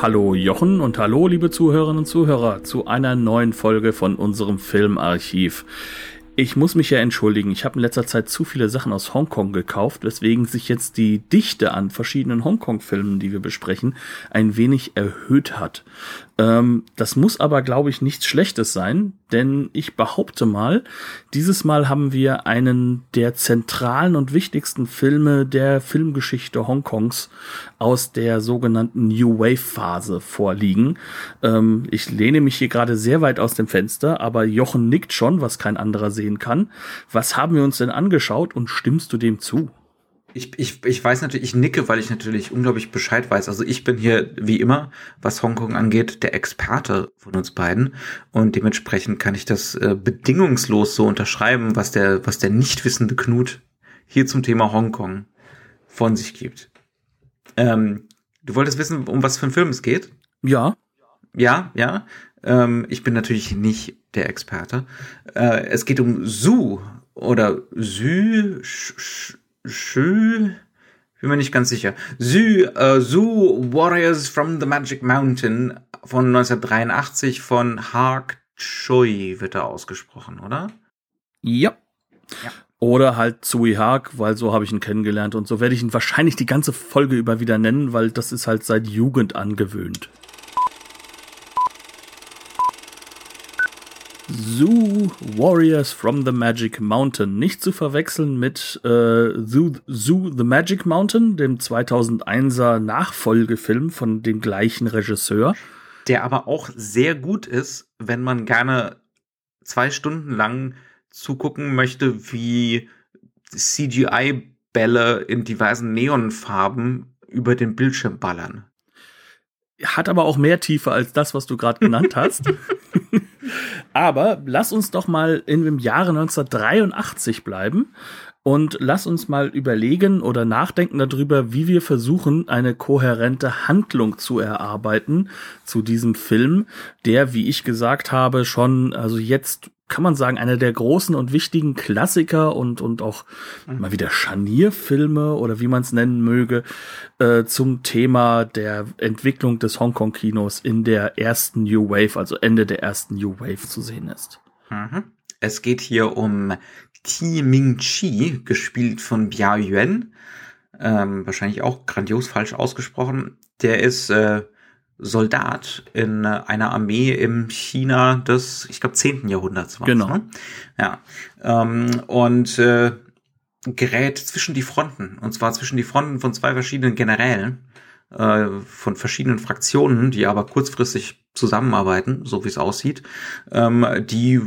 Hallo Jochen und hallo liebe Zuhörerinnen und Zuhörer zu einer neuen Folge von unserem Filmarchiv. Ich muss mich ja entschuldigen, ich habe in letzter Zeit zu viele Sachen aus Hongkong gekauft, weswegen sich jetzt die Dichte an verschiedenen Hongkong-Filmen, die wir besprechen, ein wenig erhöht hat. Ähm, das muss aber, glaube ich, nichts Schlechtes sein, denn ich behaupte mal, dieses Mal haben wir einen der zentralen und wichtigsten Filme der Filmgeschichte Hongkongs aus der sogenannten New Wave Phase vorliegen. Ähm, ich lehne mich hier gerade sehr weit aus dem Fenster, aber Jochen nickt schon, was kein anderer sehen kann. Was haben wir uns denn angeschaut und stimmst du dem zu? Ich, ich, ich weiß natürlich, ich nicke, weil ich natürlich unglaublich Bescheid weiß. Also ich bin hier, wie immer, was Hongkong angeht, der Experte von uns beiden. Und dementsprechend kann ich das äh, bedingungslos so unterschreiben, was der, was der nicht wissende Knut hier zum Thema Hongkong von sich gibt. Ähm, du wolltest wissen, um was für einen Film es geht? Ja. Ja, ja. Ähm, ich bin natürlich nicht der Experte. Äh, es geht um Su oder Sü, Schü, bin mir nicht ganz sicher. Sü, äh, Zoo Warriors from the Magic Mountain von 1983 von Hark Choi wird da ausgesprochen, oder? Ja. ja. Oder halt Zui Hark, weil so habe ich ihn kennengelernt und so werde ich ihn wahrscheinlich die ganze Folge über wieder nennen, weil das ist halt seit Jugend angewöhnt. Zoo Warriors from the Magic Mountain. Nicht zu verwechseln mit äh, Zoo, Zoo the Magic Mountain, dem 2001er Nachfolgefilm von dem gleichen Regisseur. Der aber auch sehr gut ist, wenn man gerne zwei Stunden lang zugucken möchte, wie CGI-Bälle in diversen Neonfarben über den Bildschirm ballern. Hat aber auch mehr Tiefe als das, was du gerade genannt hast. Aber lass uns doch mal in dem Jahre 1983 bleiben und lass uns mal überlegen oder nachdenken darüber, wie wir versuchen, eine kohärente Handlung zu erarbeiten zu diesem Film, der, wie ich gesagt habe, schon, also jetzt kann man sagen, einer der großen und wichtigen Klassiker und, und auch mhm. mal wieder Scharnierfilme oder wie man es nennen möge, äh, zum Thema der Entwicklung des Hongkong-Kinos in der ersten New Wave, also Ende der ersten New Wave zu sehen ist. Mhm. Es geht hier um Ti Ming Chi, gespielt von Bia Yuan. Ähm, wahrscheinlich auch grandios falsch ausgesprochen. Der ist äh, Soldat in einer Armee im China des, ich glaube, 10. Jahrhunderts war Genau. Ne? Ja. Ähm, und äh, gerät zwischen die Fronten. Und zwar zwischen die Fronten von zwei verschiedenen Generälen äh, von verschiedenen Fraktionen, die aber kurzfristig zusammenarbeiten, so wie es aussieht. Ähm, die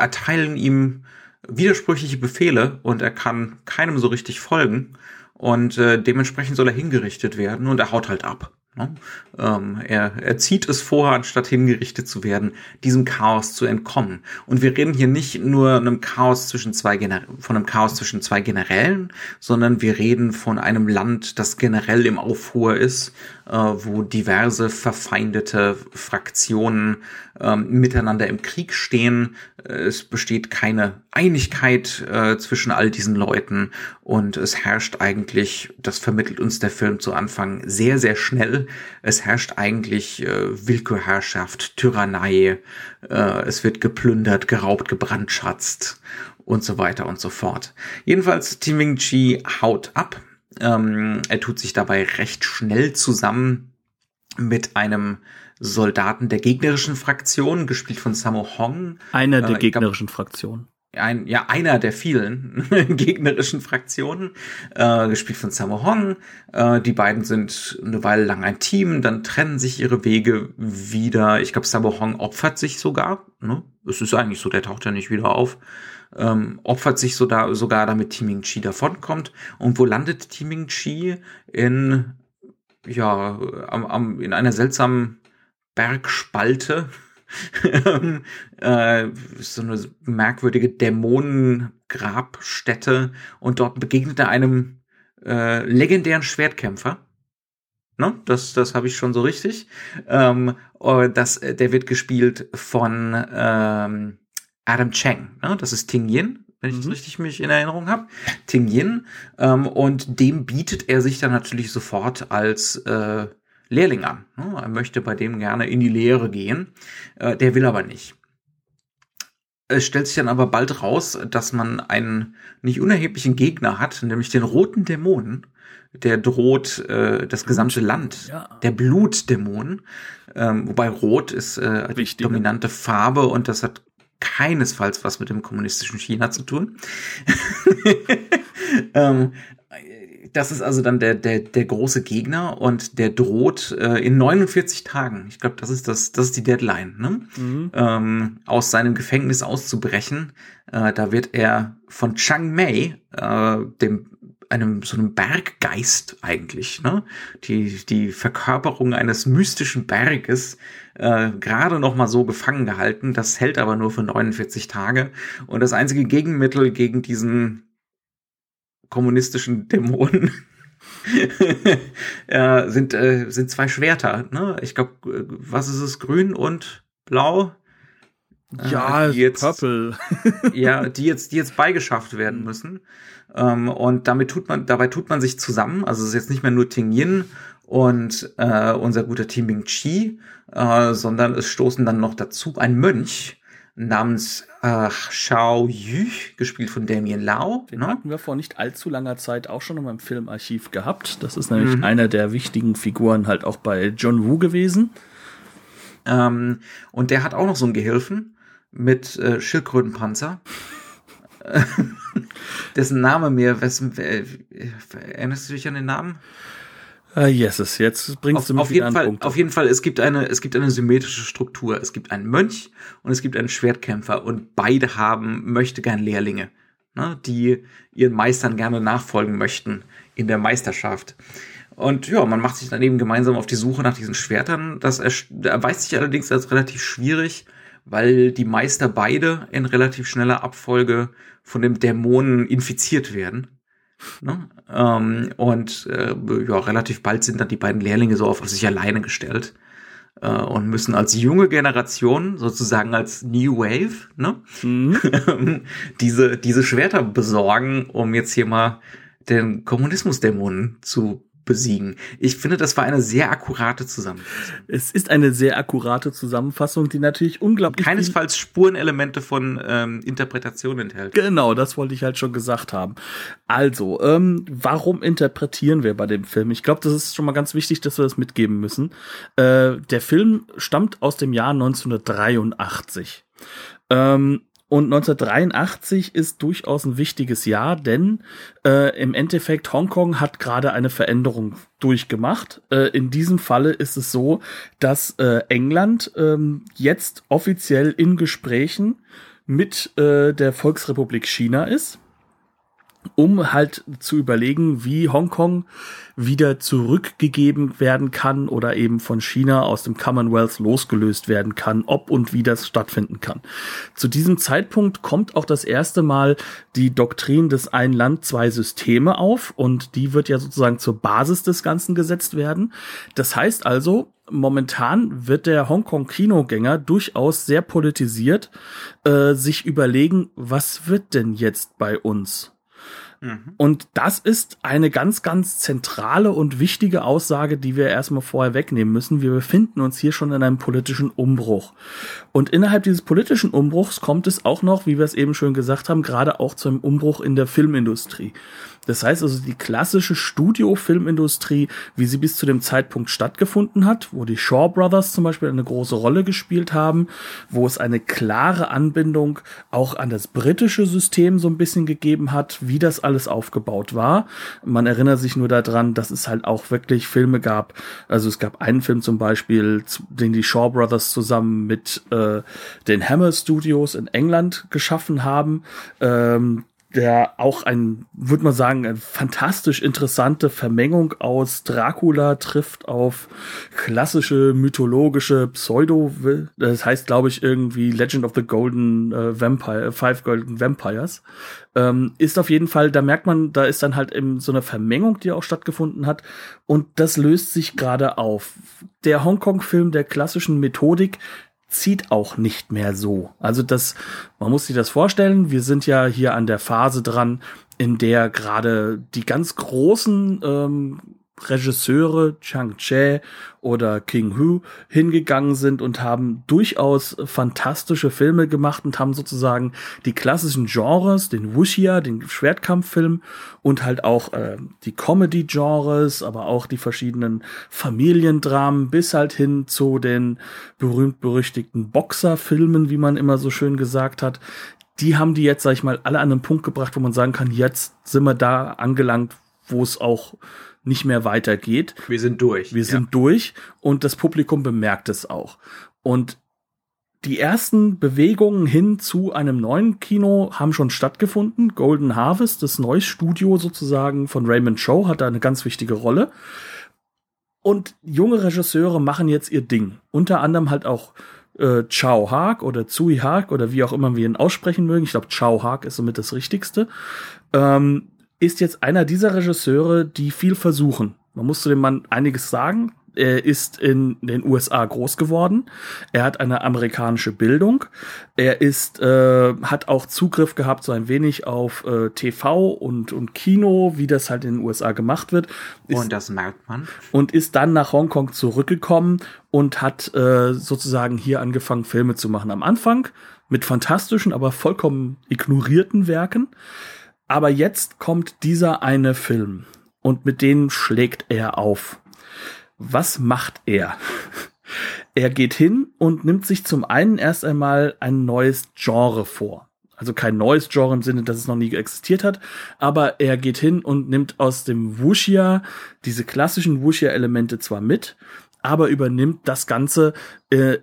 erteilen ihm widersprüchliche Befehle und er kann keinem so richtig folgen. Und äh, dementsprechend soll er hingerichtet werden und er haut halt ab. Ne? Ähm, er, er zieht es vor, anstatt hingerichtet zu werden, diesem Chaos zu entkommen. Und wir reden hier nicht nur einem Chaos zwischen zwei Gener von einem Chaos zwischen zwei Generälen, sondern wir reden von einem Land, das generell im Aufruhr ist, äh, wo diverse verfeindete Fraktionen äh, miteinander im Krieg stehen. Es besteht keine Einigkeit äh, zwischen all diesen Leuten und es herrscht eigentlich, das vermittelt uns der Film zu Anfang sehr, sehr schnell, es herrscht eigentlich äh, Willkürherrschaft, Tyrannei, äh, es wird geplündert, geraubt, gebrandschatzt und so weiter und so fort. Jedenfalls, Timing Chi haut ab. Ähm, er tut sich dabei recht schnell zusammen mit einem Soldaten der gegnerischen Fraktion, gespielt von Sammo Hong. Einer der äh, gegnerischen Fraktionen ein, ja, einer der vielen gegnerischen Fraktionen, äh, gespielt von Sammo Hong. Äh, die beiden sind eine Weile lang ein Team, dann trennen sich ihre Wege wieder. Ich glaube, Sammo Hong opfert sich sogar. Ne? Es ist eigentlich so, der taucht ja nicht wieder auf. Ähm, opfert sich so da, sogar, damit Timing Chi davonkommt. Und wo landet Timing Chi? In, ja, am, am, in einer seltsamen Bergspalte äh, so eine merkwürdige Dämonengrabstätte und dort begegnet er einem äh, legendären Schwertkämpfer. Ne? Das, das habe ich schon so richtig. Ähm, das, der wird gespielt von ähm, Adam Cheng. Ne? Das ist Ting Yin, wenn ich das mhm. richtig mich in Erinnerung habe. Ting Yin. Ähm, und dem bietet er sich dann natürlich sofort als äh, Lehrling an. Ne? Er möchte bei dem gerne in die Lehre gehen. Äh, der will aber nicht. Es stellt sich dann aber bald raus, dass man einen nicht unerheblichen Gegner hat, nämlich den roten Dämonen. Der droht äh, das gesamte Land. Ja. Der Blutdämon. Ähm, wobei Rot ist äh, die dominante Farbe und das hat keinesfalls was mit dem kommunistischen China zu tun. ähm, das ist also dann der, der, der große Gegner und der droht äh, in 49 Tagen, ich glaube, das ist das, das ist die Deadline, ne? Mhm. Ähm, aus seinem Gefängnis auszubrechen. Äh, da wird er von Chiang Mei, äh, dem einem so einem Berggeist eigentlich, ne? Die die Verkörperung eines mystischen Berges äh, gerade noch mal so gefangen gehalten. Das hält aber nur für 49 Tage und das einzige Gegenmittel gegen diesen kommunistischen Dämonen ja, sind, äh, sind zwei Schwerter. Ne? Ich glaube, äh, was ist es? Grün und blau? Ja, äh, jetzt, Purple. ja, die jetzt, die jetzt beigeschafft werden müssen. Ähm, und damit tut man, dabei tut man sich zusammen. Also es ist jetzt nicht mehr nur Ting Yin und äh, unser guter Team Bing Chi, äh, sondern es stoßen dann noch dazu ein Mönch, namens äh, Xiao Yu, gespielt von Damien Lau. Den ne? hatten wir vor nicht allzu langer Zeit auch schon in meinem Filmarchiv gehabt. Das ist nämlich mhm. einer der wichtigen Figuren halt auch bei John Woo gewesen. Ähm, und der hat auch noch so einen Gehilfen mit äh, Schildkrötenpanzer. Dessen Name mir, wessen, äh, erinnerst du dich an den Namen? Uh, yeses, jetzt bringst auf, du mich auf jeden Fall, Punkt. Auf jeden Fall, es gibt eine, es gibt eine symmetrische Struktur. Es gibt einen Mönch und es gibt einen Schwertkämpfer und beide haben möchte gern Lehrlinge, ne, die ihren Meistern gerne nachfolgen möchten in der Meisterschaft. Und ja, man macht sich dann eben gemeinsam auf die Suche nach diesen Schwertern. Das erweist sich allerdings als relativ schwierig, weil die Meister beide in relativ schneller Abfolge von dem Dämonen infiziert werden. Ne? Ähm, und äh, ja, relativ bald sind dann die beiden Lehrlinge so auf sich alleine gestellt äh, und müssen als junge Generation, sozusagen als New Wave, ne? Mhm. diese, diese Schwerter besorgen, um jetzt hier mal den Kommunismusdämonen zu besiegen. Ich finde, das war eine sehr akkurate Zusammenfassung. Es ist eine sehr akkurate Zusammenfassung, die natürlich unglaublich keinesfalls Spurenelemente von ähm, Interpretation enthält. Genau, das wollte ich halt schon gesagt haben. Also, ähm, warum interpretieren wir bei dem Film? Ich glaube, das ist schon mal ganz wichtig, dass wir das mitgeben müssen. Äh, der Film stammt aus dem Jahr 1983. Ähm, und 1983 ist durchaus ein wichtiges Jahr, denn äh, im Endeffekt Hongkong hat gerade eine Veränderung durchgemacht. Äh, in diesem Falle ist es so, dass äh, England ähm, jetzt offiziell in Gesprächen mit äh, der Volksrepublik China ist um halt zu überlegen, wie Hongkong wieder zurückgegeben werden kann oder eben von China aus dem Commonwealth losgelöst werden kann, ob und wie das stattfinden kann. Zu diesem Zeitpunkt kommt auch das erste Mal die Doktrin des Ein Land, zwei Systeme auf und die wird ja sozusagen zur Basis des Ganzen gesetzt werden. Das heißt also, momentan wird der Hongkong-Kinogänger durchaus sehr politisiert, äh, sich überlegen, was wird denn jetzt bei uns? Mhm. Und das ist eine ganz, ganz zentrale und wichtige Aussage, die wir erstmal vorher wegnehmen müssen. Wir befinden uns hier schon in einem politischen Umbruch. Und innerhalb dieses politischen Umbruchs kommt es auch noch, wie wir es eben schon gesagt haben, gerade auch zu einem Umbruch in der Filmindustrie. Das heißt also, die klassische Studiofilmindustrie, wie sie bis zu dem Zeitpunkt stattgefunden hat, wo die Shaw Brothers zum Beispiel eine große Rolle gespielt haben, wo es eine klare Anbindung auch an das britische System so ein bisschen gegeben hat, wie das alles aufgebaut war. Man erinnert sich nur daran, dass es halt auch wirklich Filme gab. Also es gab einen Film zum Beispiel, den die Shaw Brothers zusammen mit äh, den Hammer Studios in England geschaffen haben. Ähm, der auch ein, würde man sagen, eine fantastisch interessante Vermengung aus Dracula trifft auf klassische mythologische Pseudo, das heißt, glaube ich, irgendwie Legend of the Golden äh, Vampire, Five Golden Vampires, ähm, ist auf jeden Fall, da merkt man, da ist dann halt eben so eine Vermengung, die auch stattgefunden hat und das löst sich gerade auf. Der Hongkong-Film der klassischen Methodik zieht auch nicht mehr so. Also das, man muss sich das vorstellen, wir sind ja hier an der Phase dran, in der gerade die ganz großen ähm, Regisseure Chang Che oder King Hu hingegangen sind und haben durchaus fantastische Filme gemacht und haben sozusagen die klassischen Genres, den Wuxia, den Schwertkampffilm und halt auch äh, die Comedy-Genres, aber auch die verschiedenen Familiendramen bis halt hin zu den berühmt-berüchtigten Boxerfilmen, wie man immer so schön gesagt hat. Die haben die jetzt, sag ich mal, alle an einen Punkt gebracht, wo man sagen kann, jetzt sind wir da angelangt, wo es auch nicht mehr weitergeht. Wir sind durch. Wir sind durch und das Publikum bemerkt es auch. Und die ersten Bewegungen hin zu einem neuen Kino haben schon stattgefunden. Golden Harvest, das neue Studio sozusagen von Raymond Cho, hat da eine ganz wichtige Rolle. Und junge Regisseure machen jetzt ihr Ding. Unter anderem halt auch äh, Chao Haag oder Zui Haag oder wie auch immer wir ihn aussprechen mögen. Ich glaube, Chao Haag ist somit das Richtigste. Ähm, ist jetzt einer dieser Regisseure, die viel versuchen. Man muss zu dem Mann einiges sagen. Er ist in den USA groß geworden. Er hat eine amerikanische Bildung. Er ist, äh, hat auch Zugriff gehabt so ein wenig auf äh, TV und, und Kino, wie das halt in den USA gemacht wird. Ist, und das merkt man. Und ist dann nach Hongkong zurückgekommen und hat äh, sozusagen hier angefangen, Filme zu machen. Am Anfang mit fantastischen, aber vollkommen ignorierten Werken. Aber jetzt kommt dieser eine Film und mit denen schlägt er auf. Was macht er? er geht hin und nimmt sich zum einen erst einmal ein neues Genre vor. Also kein neues Genre im Sinne, dass es noch nie existiert hat, aber er geht hin und nimmt aus dem Wuxia diese klassischen Wuxia-Elemente zwar mit, aber übernimmt das Ganze äh,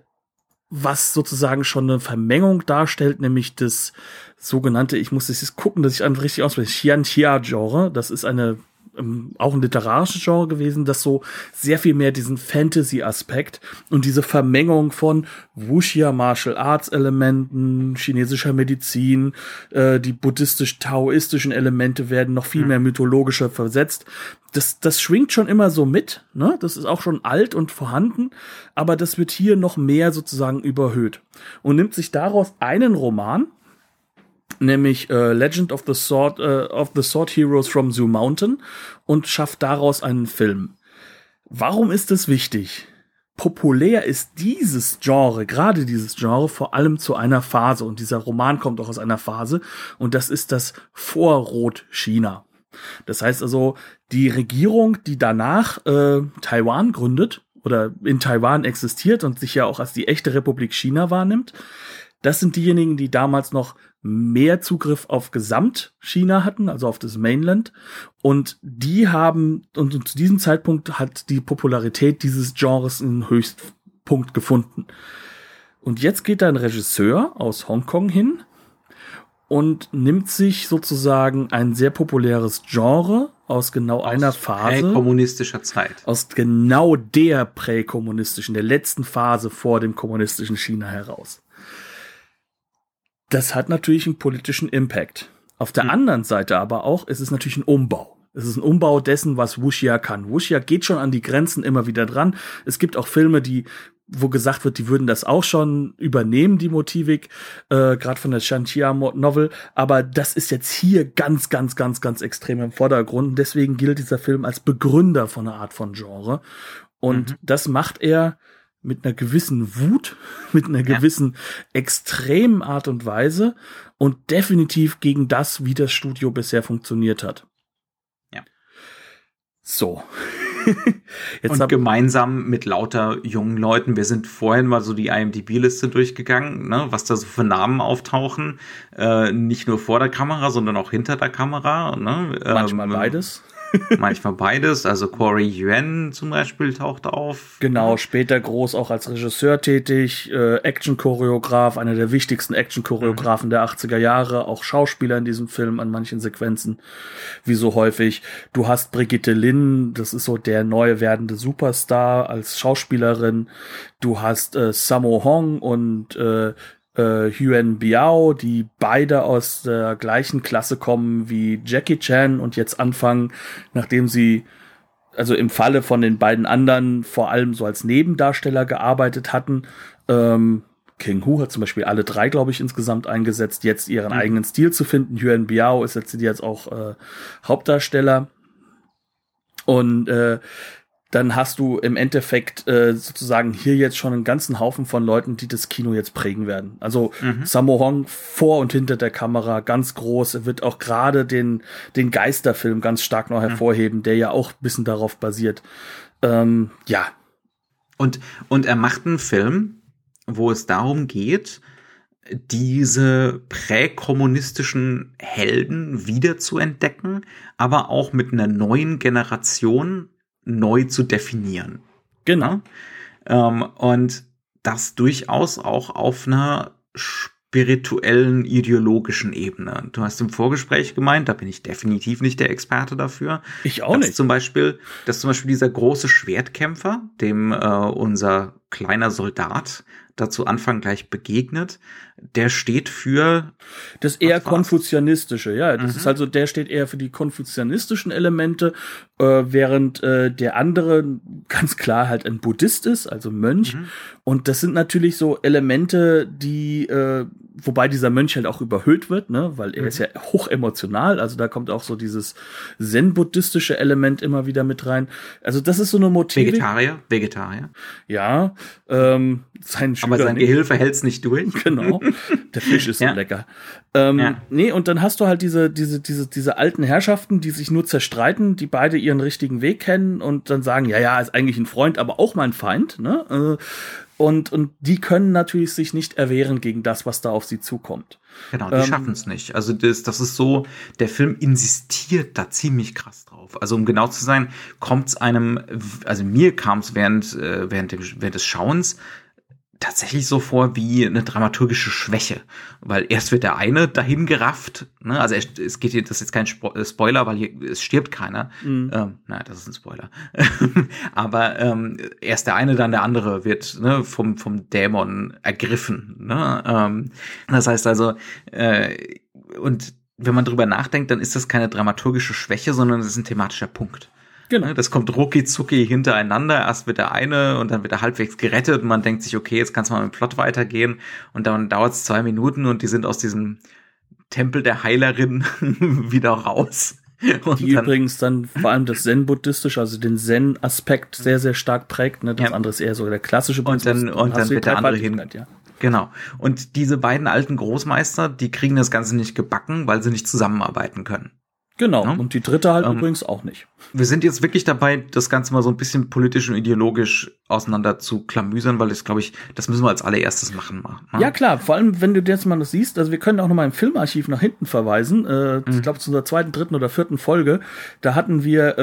was sozusagen schon eine Vermengung darstellt, nämlich das sogenannte, ich muss jetzt gucken, dass ich einfach richtig ausspreche, Xianxia-Genre. Das ist eine ähm, auch ein literarisches Genre gewesen, das so sehr viel mehr diesen Fantasy-Aspekt und diese Vermengung von Wuxia Martial Arts Elementen, chinesischer Medizin, äh, die buddhistisch-taoistischen Elemente werden noch viel mhm. mehr mythologischer versetzt. Das, das schwingt schon immer so mit, ne? Das ist auch schon alt und vorhanden, aber das wird hier noch mehr sozusagen überhöht und nimmt sich daraus einen Roman, nämlich äh, Legend of the Sword äh, of the Sword Heroes from Zoo Mountain und schafft daraus einen Film. Warum ist das wichtig? Populär ist dieses Genre, gerade dieses Genre, vor allem zu einer Phase. Und dieser Roman kommt auch aus einer Phase. Und das ist das Vorrot-China. Das heißt also, die Regierung, die danach äh, Taiwan gründet oder in Taiwan existiert und sich ja auch als die echte Republik China wahrnimmt, das sind diejenigen, die damals noch mehr Zugriff auf Gesamtchina hatten, also auf das Mainland. Und die haben, und zu diesem Zeitpunkt hat die Popularität dieses Genres einen Höchstpunkt gefunden. Und jetzt geht da ein Regisseur aus Hongkong hin und nimmt sich sozusagen ein sehr populäres Genre aus genau aus einer Phase. Präkommunistischer Zeit. Aus genau der präkommunistischen, der letzten Phase vor dem kommunistischen China heraus das hat natürlich einen politischen Impact. Auf der mhm. anderen Seite aber auch ist es natürlich ein Umbau. Es ist ein Umbau dessen, was Wuxia kann. Wuxia geht schon an die Grenzen immer wieder dran. Es gibt auch Filme, die wo gesagt wird, die würden das auch schon übernehmen, die Motivik, äh, gerade von der Shantia Novel. Aber das ist jetzt hier ganz, ganz, ganz, ganz extrem im Vordergrund. Und deswegen gilt dieser Film als Begründer von einer Art von Genre. Und mhm. das macht er mit einer gewissen Wut, mit einer ja. gewissen extremen Art und Weise und definitiv gegen das, wie das Studio bisher funktioniert hat. Ja. So. Jetzt und gemeinsam mit lauter jungen Leuten. Wir sind vorhin mal so die IMDb-Liste durchgegangen, ne, was da so für Namen auftauchen. Äh, nicht nur vor der Kamera, sondern auch hinter der Kamera. Ne? Manchmal ähm, beides. Manchmal beides. Also Corey Yuen zum Beispiel taucht auf. Genau, später groß auch als Regisseur tätig, äh, Action-Choreograf, einer der wichtigsten Action-Choreografen mhm. der 80er Jahre, auch Schauspieler in diesem Film an manchen Sequenzen, wie so häufig. Du hast Brigitte Lin, das ist so der neu werdende Superstar als Schauspielerin. Du hast äh, Sammo Hong und äh, äh, Yuan Biao, die beide aus der gleichen Klasse kommen wie Jackie Chan und jetzt anfangen, nachdem sie also im Falle von den beiden anderen vor allem so als Nebendarsteller gearbeitet hatten. Ähm, King Hu hat zum Beispiel alle drei, glaube ich, insgesamt eingesetzt, jetzt ihren mhm. eigenen Stil zu finden. Yuan Biao ist jetzt, jetzt auch äh, Hauptdarsteller. Und äh, dann hast du im Endeffekt äh, sozusagen hier jetzt schon einen ganzen Haufen von Leuten, die das Kino jetzt prägen werden. Also mhm. Sammo Hong vor und hinter der Kamera ganz groß. Er wird auch gerade den, den Geisterfilm ganz stark noch hervorheben, mhm. der ja auch ein bisschen darauf basiert. Ähm, ja. Und, und er macht einen Film, wo es darum geht, diese präkommunistischen Helden wieder zu entdecken, aber auch mit einer neuen Generation neu zu definieren. Genau. Ähm, und das durchaus auch auf einer spirituellen, ideologischen Ebene. Du hast im Vorgespräch gemeint, da bin ich definitiv nicht der Experte dafür. Ich auch nicht. Zum Beispiel, dass zum Beispiel dieser große Schwertkämpfer, dem äh, unser kleiner Soldat dazu Anfang gleich begegnet, der steht für das eher konfuzianistische, ja. Das mhm. ist also, der steht eher für die konfuzianistischen Elemente, äh, während äh, der andere ganz klar halt ein Buddhist ist, also Mönch. Mhm. Und das sind natürlich so Elemente, die, äh, wobei dieser Mönch halt auch überhöht wird, ne, weil er mhm. ist ja hoch emotional. Also da kommt auch so dieses zen-buddhistische Element immer wieder mit rein. Also das ist so eine Motive. Vegetarier, Vegetarier. Ja, ähm, sein Schüler Aber sein Gehilfe hält's nicht durch. Genau. Der Fisch ist so ja. lecker. Ähm, ja. Nee, und dann hast du halt diese, diese, diese, diese alten Herrschaften, die sich nur zerstreiten, die beide ihren richtigen Weg kennen und dann sagen, ja, ja, ist eigentlich ein Freund, aber auch mein Feind, ne? Äh, und, und die können natürlich sich nicht erwehren gegen das, was da auf sie zukommt. Genau, die ähm, schaffen es nicht. Also das, das ist so, der Film insistiert da ziemlich krass drauf. Also um genau zu sein, kommt es einem, also mir kam es während, äh, während, dem, während des Schauens tatsächlich so vor wie eine dramaturgische Schwäche, weil erst wird der eine dahin gerafft, ne? also es geht hier, das ist jetzt kein äh, Spoiler, weil hier es stirbt keiner, mhm. ähm, naja, das ist ein Spoiler, aber ähm, erst der eine, dann der andere wird ne, vom vom Dämon ergriffen, ne? ähm, das heißt also äh, und wenn man drüber nachdenkt, dann ist das keine dramaturgische Schwäche, sondern es ist ein thematischer Punkt. Genau. Ne, das kommt rucki zucki hintereinander. Erst wird der eine und dann wird er halbwegs gerettet und man denkt sich, okay, jetzt kann es mal mit dem Plot weitergehen. Und dann dauert es zwei Minuten und die sind aus diesem Tempel der Heilerin wieder raus. Und die dann, übrigens dann vor allem das Zen-Buddhistische, also den Zen-Aspekt sehr, sehr stark prägt. Ne? Das ja. andere ist eher so der klassische Buddhismus. Und dann, und dann wird der andere hin. Ja. Genau. Und diese beiden alten Großmeister, die kriegen das Ganze nicht gebacken, weil sie nicht zusammenarbeiten können. Genau, ja? und die dritte halt ähm, übrigens auch nicht. Wir sind jetzt wirklich dabei, das Ganze mal so ein bisschen politisch und ideologisch auseinander zu klamüsern, weil das, glaube ich, das müssen wir als allererstes machen. Mal, ne? Ja klar, vor allem, wenn du jetzt mal das siehst, also wir können auch noch mal im Filmarchiv nach hinten verweisen, äh, mhm. ich glaube zu unserer zweiten, dritten oder vierten Folge, da hatten wir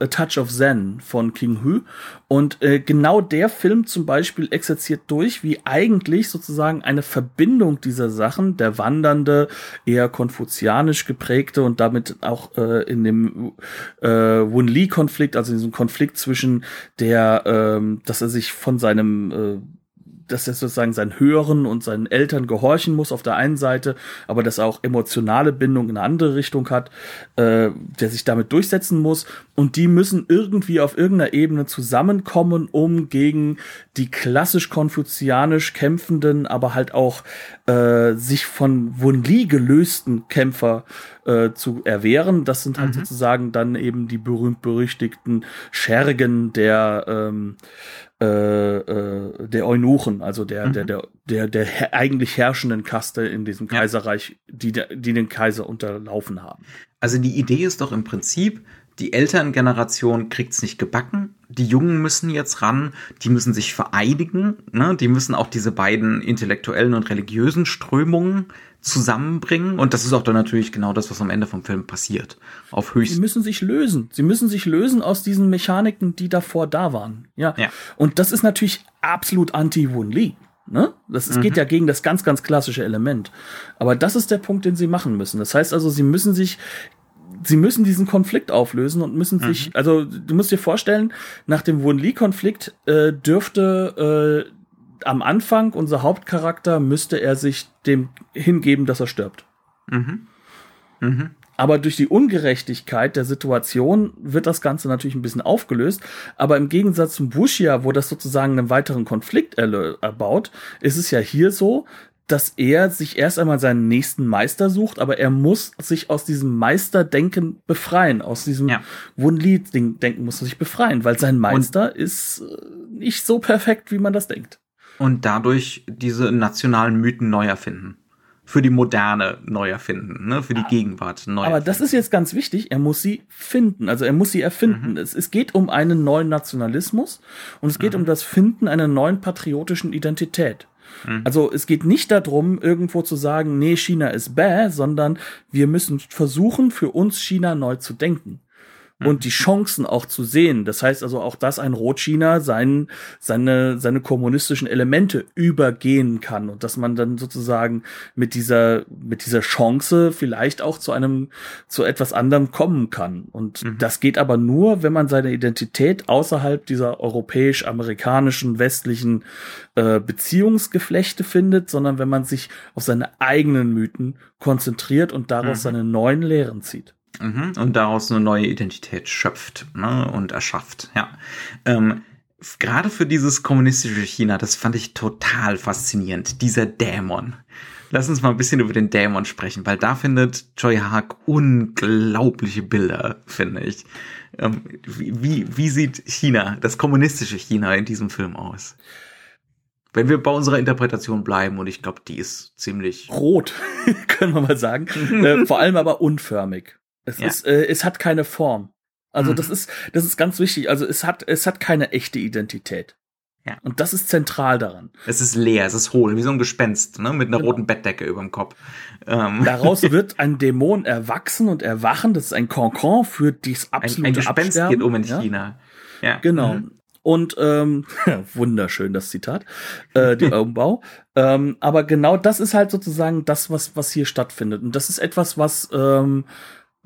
äh, A Touch of Zen von King Hu und äh, genau der Film zum Beispiel exerziert durch, wie eigentlich sozusagen eine Verbindung dieser Sachen, der wandernde, eher konfuzianisch geprägte und damit auch äh, in dem äh, Wun-Li-Konflikt, also in diesem Konflikt zwischen der, ähm, dass er sich von seinem äh, dass er sozusagen seinen Hören und seinen Eltern gehorchen muss auf der einen Seite, aber dass er auch emotionale Bindung in eine andere Richtung hat, äh, der sich damit durchsetzen muss. Und die müssen irgendwie auf irgendeiner Ebene zusammenkommen, um gegen die klassisch konfuzianisch kämpfenden, aber halt auch äh, sich von Wun Li gelösten Kämpfer äh, zu erwehren. Das sind halt mhm. sozusagen dann eben die berühmt-berüchtigten Schergen der ähm, äh, äh, der Eunuchen, also der, mhm. der, der, der, der eigentlich herrschenden Kaste in diesem Kaiserreich, ja. die, die den Kaiser unterlaufen haben. Also die Idee ist doch im Prinzip, die Elterngeneration kriegt's nicht gebacken. Die Jungen müssen jetzt ran, die müssen sich vereinigen, ne? die müssen auch diese beiden intellektuellen und religiösen Strömungen zusammenbringen. Und das ist auch dann natürlich genau das, was am Ende vom Film passiert. Auf höchst. Sie müssen sich lösen. Sie müssen sich lösen aus diesen Mechaniken, die davor da waren. Ja. Ja. Und das ist natürlich absolut anti-Wun Lee. Ne? Das Mhm. geht ja gegen das ganz, ganz klassische Element. Aber das ist der Punkt, den sie machen müssen. Das heißt also, sie müssen sich, sie müssen diesen Konflikt auflösen und müssen Mhm. sich, also du musst dir vorstellen, nach dem Wun Lee-Konflikt äh, dürfte äh, am Anfang unser Hauptcharakter müsste er sich dem hingeben, dass er stirbt. Mhm. Mhm. Aber durch die Ungerechtigkeit der Situation wird das Ganze natürlich ein bisschen aufgelöst. Aber im Gegensatz zum Wuxia, wo das sozusagen einen weiteren Konflikt erbaut, ist es ja hier so, dass er sich erst einmal seinen nächsten Meister sucht, aber er muss sich aus diesem Meisterdenken befreien, aus diesem Ja. Wun-Li-Denken muss er sich befreien, weil sein Meister ist äh, nicht so perfekt, wie man das denkt. Und dadurch diese nationalen Mythen neu erfinden. Für die Moderne neu erfinden, ne? für die Gegenwart neu Aber das ist jetzt ganz wichtig, er muss sie finden, also er muss sie erfinden. Es, es geht um einen neuen Nationalismus und es geht um das Finden einer neuen patriotischen Identität. Also es geht nicht darum, irgendwo zu sagen, nee, China ist bäh, sondern wir müssen versuchen, für uns China neu zu denken. Und die Chancen auch zu sehen. Das heißt also auch, dass ein Rot-China sein, seine, seine kommunistischen Elemente übergehen kann und dass man dann sozusagen mit dieser, mit dieser Chance vielleicht auch zu einem, zu etwas anderem kommen kann. Und das geht aber nur, wenn man seine Identität außerhalb dieser europäisch-amerikanischen, westlichen äh, Beziehungsgeflechte findet, sondern wenn man sich auf seine eigenen Mythen konzentriert und daraus seine neuen Lehren zieht. Mhm. Und daraus eine neue Identität schöpft ne? und erschafft. Ja. Ähm, Gerade für dieses kommunistische China, das fand ich total faszinierend. Dieser Dämon. Lass uns mal ein bisschen über den Dämon sprechen, weil da findet Choi Haag unglaubliche Bilder, finde ich. Ähm, wie, wie, wie sieht China, das kommunistische China in diesem Film aus? Wenn wir bei unserer Interpretation bleiben, und ich glaube, die ist ziemlich Rot, können wir mal sagen. äh, vor allem aber unförmig. Es Ja. ist, äh, es hat keine Form. Also Mhm. das ist, das ist ganz wichtig. Also es hat, es hat keine echte Identität. Ja. Und das ist zentral daran. Es ist leer, es ist hohl, wie so ein Gespenst, ne? Mit einer Genau. roten Bettdecke über dem Kopf. Ähm, Daraus wird ein Dämon erwachsen und erwachen. Das ist ein Concon für ein, absolute ein Gespenst Absterben. geht um in ja? China. Ja. Genau. Mhm. Und ähm, wunderschön das Zitat, äh, der Umbau. Ähm, aber genau das ist halt sozusagen das, was was hier stattfindet. Und das ist etwas, was ähm,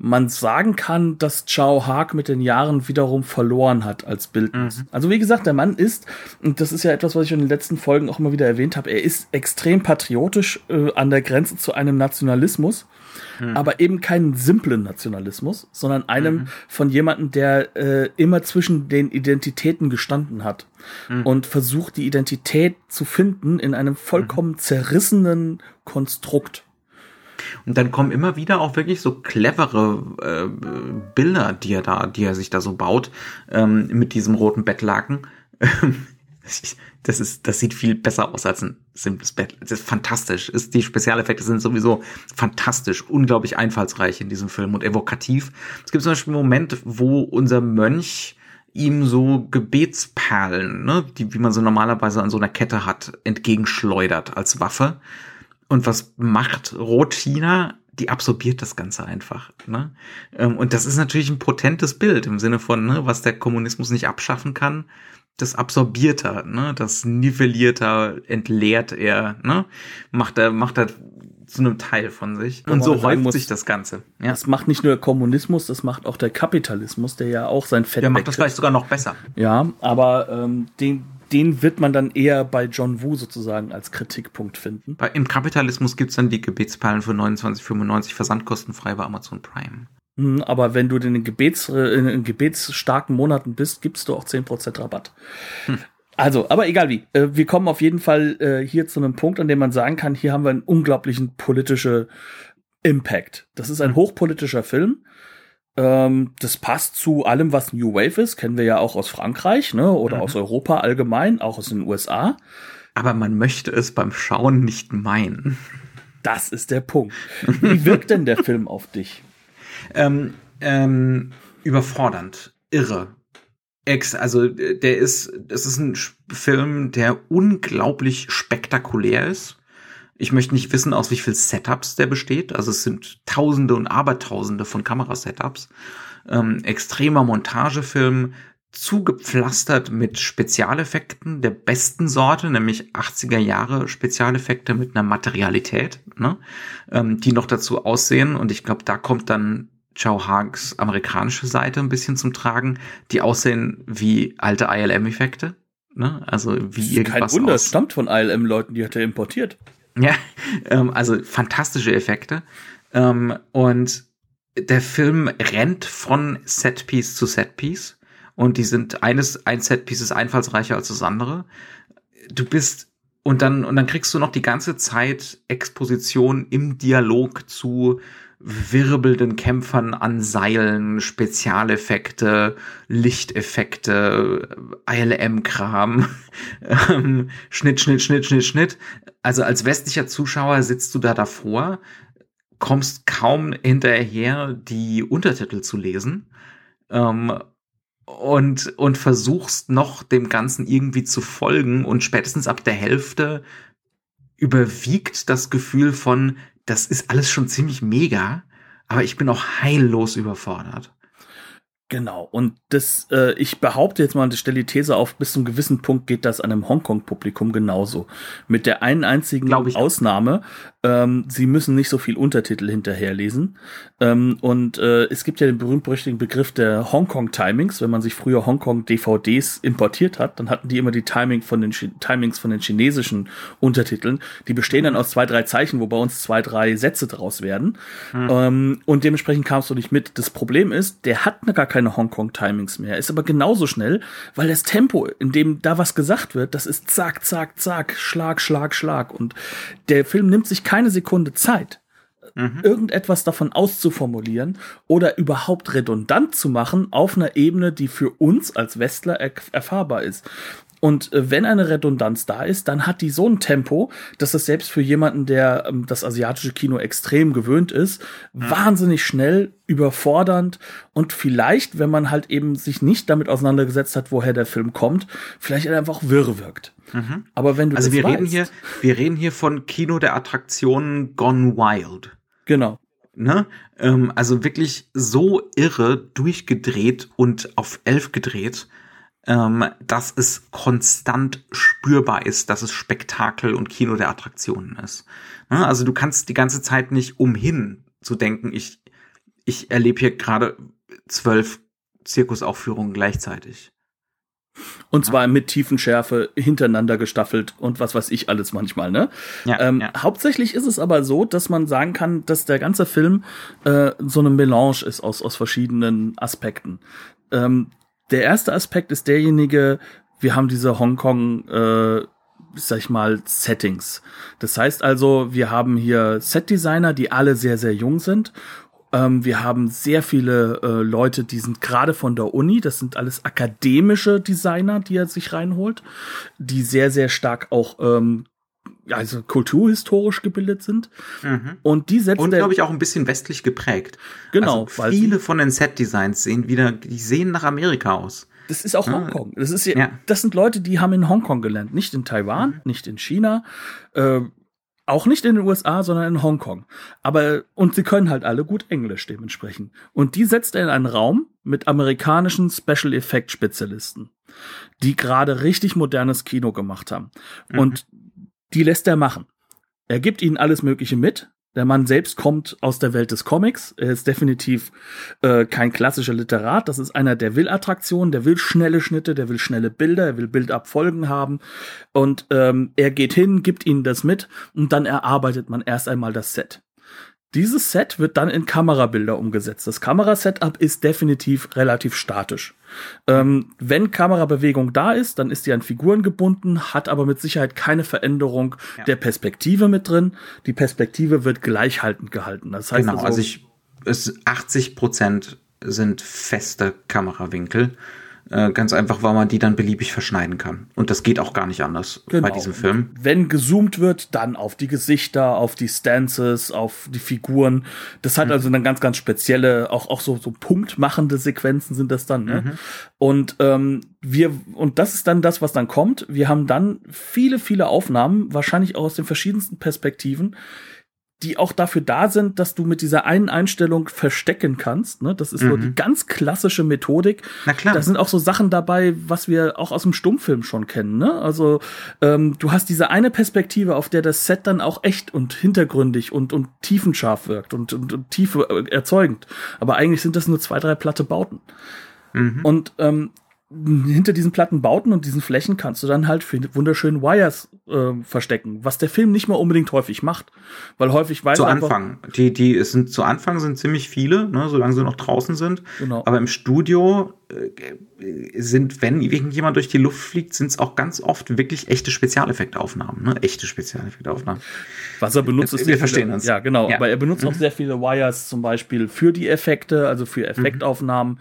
man sagen kann, dass Chao Haag mit den Jahren wiederum verloren hat als Bildnis. Mhm. Also wie gesagt, der Mann ist, und das ist ja etwas, was ich in den letzten Folgen auch immer wieder erwähnt habe, er ist extrem patriotisch äh, an der Grenze zu einem Nationalismus, aber eben keinen simplen Nationalismus, sondern einem von jemandem, der äh, immer zwischen den Identitäten gestanden hat und versucht, die Identität zu finden in einem vollkommen zerrissenen Konstrukt. Und dann kommen immer wieder auch wirklich so clevere äh, Bilder, die er da, die er sich da so baut, ähm, mit diesem roten Bettlaken. Das ist, das sieht viel besser aus als ein simples Bett. Das ist fantastisch. Ist, die Spezialeffekte sind sowieso fantastisch, unglaublich einfallsreich in diesem Film und evokativ. Es gibt zum Beispiel einen Moment, wo unser Mönch ihm so Gebetsperlen, ne, die, wie man so normalerweise an so einer Kette hat, entgegenschleudert als Waffe. Und was macht Rot-China? Die absorbiert das Ganze einfach. Ne? Ähm, Und das ist natürlich ein potentes Bild im Sinne von, ne, was der Kommunismus nicht abschaffen kann, das absorbiert er, ne? das nivelliert er, entleert er, ne? macht er, macht er zu einem Teil von sich. Und so häuft muss, sich das Ganze. Ja. Das macht nicht nur der Kommunismus, das macht auch der Kapitalismus, der ja auch sein Fett Der macht das vielleicht sogar noch besser. Ja, aber ähm, den, den wird man dann eher bei John Woo sozusagen als Kritikpunkt finden. Bei, Im Kapitalismus gibt's dann die Gebetsperlen für 29,95 versandkostenfrei bei Amazon Prime. Hm, Aber wenn du in den Gebets, in gebetsstarken Monaten bist, gibst du auch 10% Rabatt. Also, aber egal wie. Äh, Wir kommen auf jeden Fall äh, hier zu einem Punkt, an dem man sagen kann, hier haben wir einen unglaublichen politische Impact. Das ist ein hochpolitischer Film. Ähm, das passt zu allem, was New Wave ist. Kennen wir ja auch aus Frankreich, ne? Oder Mhm. aus Europa allgemein, auch aus den USA. Aber man möchte es beim Schauen nicht meinen. Das ist der Punkt. Wie wirkt denn der Film auf dich? Ähm, ähm, überfordernd, irre. Ex, also der ist, das ist ein Film, der unglaublich spektakulär ist. Ich möchte nicht wissen, aus wie viel Setups der besteht. Also es sind Tausende und Abertausende von Kamerasetups. Ähm, extremer Montagefilm, zugepflastert mit Spezialeffekten der besten Sorte, nämlich 80er Jahre Spezialeffekte mit einer Materialität, ne? ähm, die noch dazu aussehen. Und ich glaube, da kommt dann Chow Hags amerikanische Seite ein bisschen zum Tragen, die aussehen wie alte ILM-Effekte. Ne? Also wie irgendwas. Kein Wunder, es stammt von ILM-Leuten, die hat er importiert. Ja, ähm, also fantastische Effekte. Ähm, und der Film rennt von Setpiece zu Setpiece und die sind eines, ein Setpiece ist einfallsreicher als das andere. Du bist und dann, und dann kriegst du noch die ganze Zeit Exposition im Dialog zu wirbelnden Kämpfern an Seilen, Spezialeffekte, Lichteffekte, ILM-Kram, ähm, Schnitt, Schnitt, Schnitt, Schnitt, Schnitt. Also als westlicher Zuschauer sitzt du da davor, kommst kaum hinterher, die Untertitel zu lesen. Ähm, und, und versuchst noch dem Ganzen irgendwie zu folgen und spätestens ab der Hälfte überwiegt das Gefühl von, das ist alles schon ziemlich mega, aber ich bin auch heillos überfordert. Genau, und das, äh, ich behaupte jetzt mal und stelle die These auf, bis zum gewissen Punkt geht das einem Hongkong-Publikum genauso. Mit der einen einzigen Ausnahme, ähm, sie müssen nicht so viel Untertitel hinterherlesen. Ähm, und äh, es gibt ja den berühmt-berüchtigten Begriff der Hongkong-Timings. Wenn man sich früher Hongkong-DVDs importiert hat, dann hatten die immer die Timing von den Timings von den chinesischen Untertiteln. Die bestehen dann aus zwei, drei Zeichen, wo bei uns zwei, drei Sätze draus werden. Hm. Ähm, und dementsprechend kamst du nicht mit. Das Problem ist, der hat gar keine keine Hongkong-Timings mehr, ist aber genauso schnell, weil das Tempo, in dem da was gesagt wird, das ist zack, zack, zack, Schlag, Schlag, Schlag. Und der Film nimmt sich keine Sekunde Zeit, mhm. irgendetwas davon auszuformulieren oder überhaupt redundant zu machen auf einer Ebene, die für uns als Westler erfahrbar ist. Und äh, wenn eine Redundanz da ist, dann hat die so ein Tempo, dass es selbst für jemanden, der ähm, das asiatische Kino extrem gewöhnt ist, mhm. wahnsinnig schnell, überfordernd und vielleicht, wenn man halt eben sich nicht damit auseinandergesetzt hat, woher der Film kommt, vielleicht einfach wirr wirkt. Mhm. Aber wenn du also wir weißt, reden hier, wir reden hier von Kino der Attraktionen Gone Wild. Genau. Ne? Ähm, also wirklich so irre durchgedreht und auf elf gedreht ähm, dass es konstant spürbar ist, dass es Spektakel und Kino der Attraktionen ist. Ne? Also du kannst die ganze Zeit nicht umhin zu denken, ich, ich erlebe hier gerade zwölf Zirkusaufführungen gleichzeitig. Und zwar mit Tiefenschärfe hintereinander gestaffelt und was weiß ich alles manchmal, ne? Ja, ähm, ja. Hauptsächlich ist es aber so, dass man sagen kann, dass der ganze Film äh, so eine Melange ist aus, aus verschiedenen Aspekten. Ähm, der erste Aspekt ist derjenige, wir haben diese Hongkong, äh, sag ich mal, Settings. Das heißt also, wir haben hier Setdesigner, die alle sehr, sehr jung sind. Ähm, wir haben sehr viele äh, Leute, die sind gerade von der Uni, das sind alles akademische Designer, die er sich reinholt, die sehr, sehr stark auch ähm, also kulturhistorisch gebildet sind. Mhm. Und die setzt Und glaube ich auch ein bisschen westlich geprägt. Genau. Also viele von den Set-Designs sehen wieder, die sehen nach Amerika aus. Das ist auch ja. Hongkong. Das ist ja, das sind Leute, die haben in Hongkong gelernt, nicht in Taiwan, mhm. nicht in China, äh, auch nicht in den USA, sondern in Hongkong. Aber und sie können halt alle gut Englisch dementsprechend. Und die setzt er in einen Raum mit amerikanischen Special Effect Spezialisten, die gerade richtig modernes Kino gemacht haben. Mhm. Und die lässt er machen. Er gibt ihnen alles Mögliche mit. Der Mann selbst kommt aus der Welt des Comics. Er ist definitiv äh, kein klassischer Literat. Das ist einer, der will Attraktionen, der will schnelle Schnitte, der will schnelle Bilder, er will Bildabfolgen haben. Und ähm, er geht hin, gibt ihnen das mit und dann erarbeitet man erst einmal das Set. Dieses Set wird dann in Kamerabilder umgesetzt. Das Kamerasetup ist definitiv relativ statisch. Ähm, wenn Kamerabewegung da ist, dann ist die an Figuren gebunden, hat aber mit Sicherheit keine Veränderung ja. der Perspektive mit drin. Die Perspektive wird gleichhaltend gehalten. Das heißt genau, also, also ich, es 80 Prozent sind feste Kamerawinkel. Äh, ganz einfach, weil man die dann beliebig verschneiden kann. Und das geht auch gar nicht anders Genau. bei diesem Film. Wenn gezoomt wird, dann auf die Gesichter, auf die Stances, auf die Figuren. Das hat also dann ganz, ganz spezielle, auch, auch so, so punktmachende Sequenzen sind das dann. Ne? Und ähm, wir, und das ist dann das, was dann kommt. Wir haben dann viele, viele Aufnahmen, wahrscheinlich auch aus den verschiedensten Perspektiven, die auch dafür da sind, dass du mit dieser einen Einstellung verstecken kannst. Ne? Das ist so die ganz klassische Methodik. Na klar. Da sind auch so Sachen dabei, was wir auch aus dem Stummfilm schon kennen. Ne? Also ähm, du hast diese eine Perspektive, auf der das Set dann auch echt und hintergründig und, und tiefenscharf wirkt und, und, und Tiefe äh, erzeugend. Aber eigentlich sind das nur zwei, drei platte Bauten. Und ähm, hinter diesen platten Bauten und diesen Flächen kannst du dann halt für wunderschönen Wires äh, verstecken, was der Film nicht mal unbedingt häufig macht, weil häufig weiß Zu Anfang. Die, die, es sind, zu Anfang sind ziemlich viele, ne, solange sie noch draußen sind. Genau. Aber im Studio sind, wenn irgendjemand durch die Luft fliegt, sind es auch ganz oft wirklich echte Spezialeffektaufnahmen, ne? Echte Spezialeffektaufnahmen. Was er benutzt, ist Wir verstehen viele, uns. Ja, genau. Ja. Aber er benutzt auch sehr viele Wires zum Beispiel für die Effekte, also für Effektaufnahmen.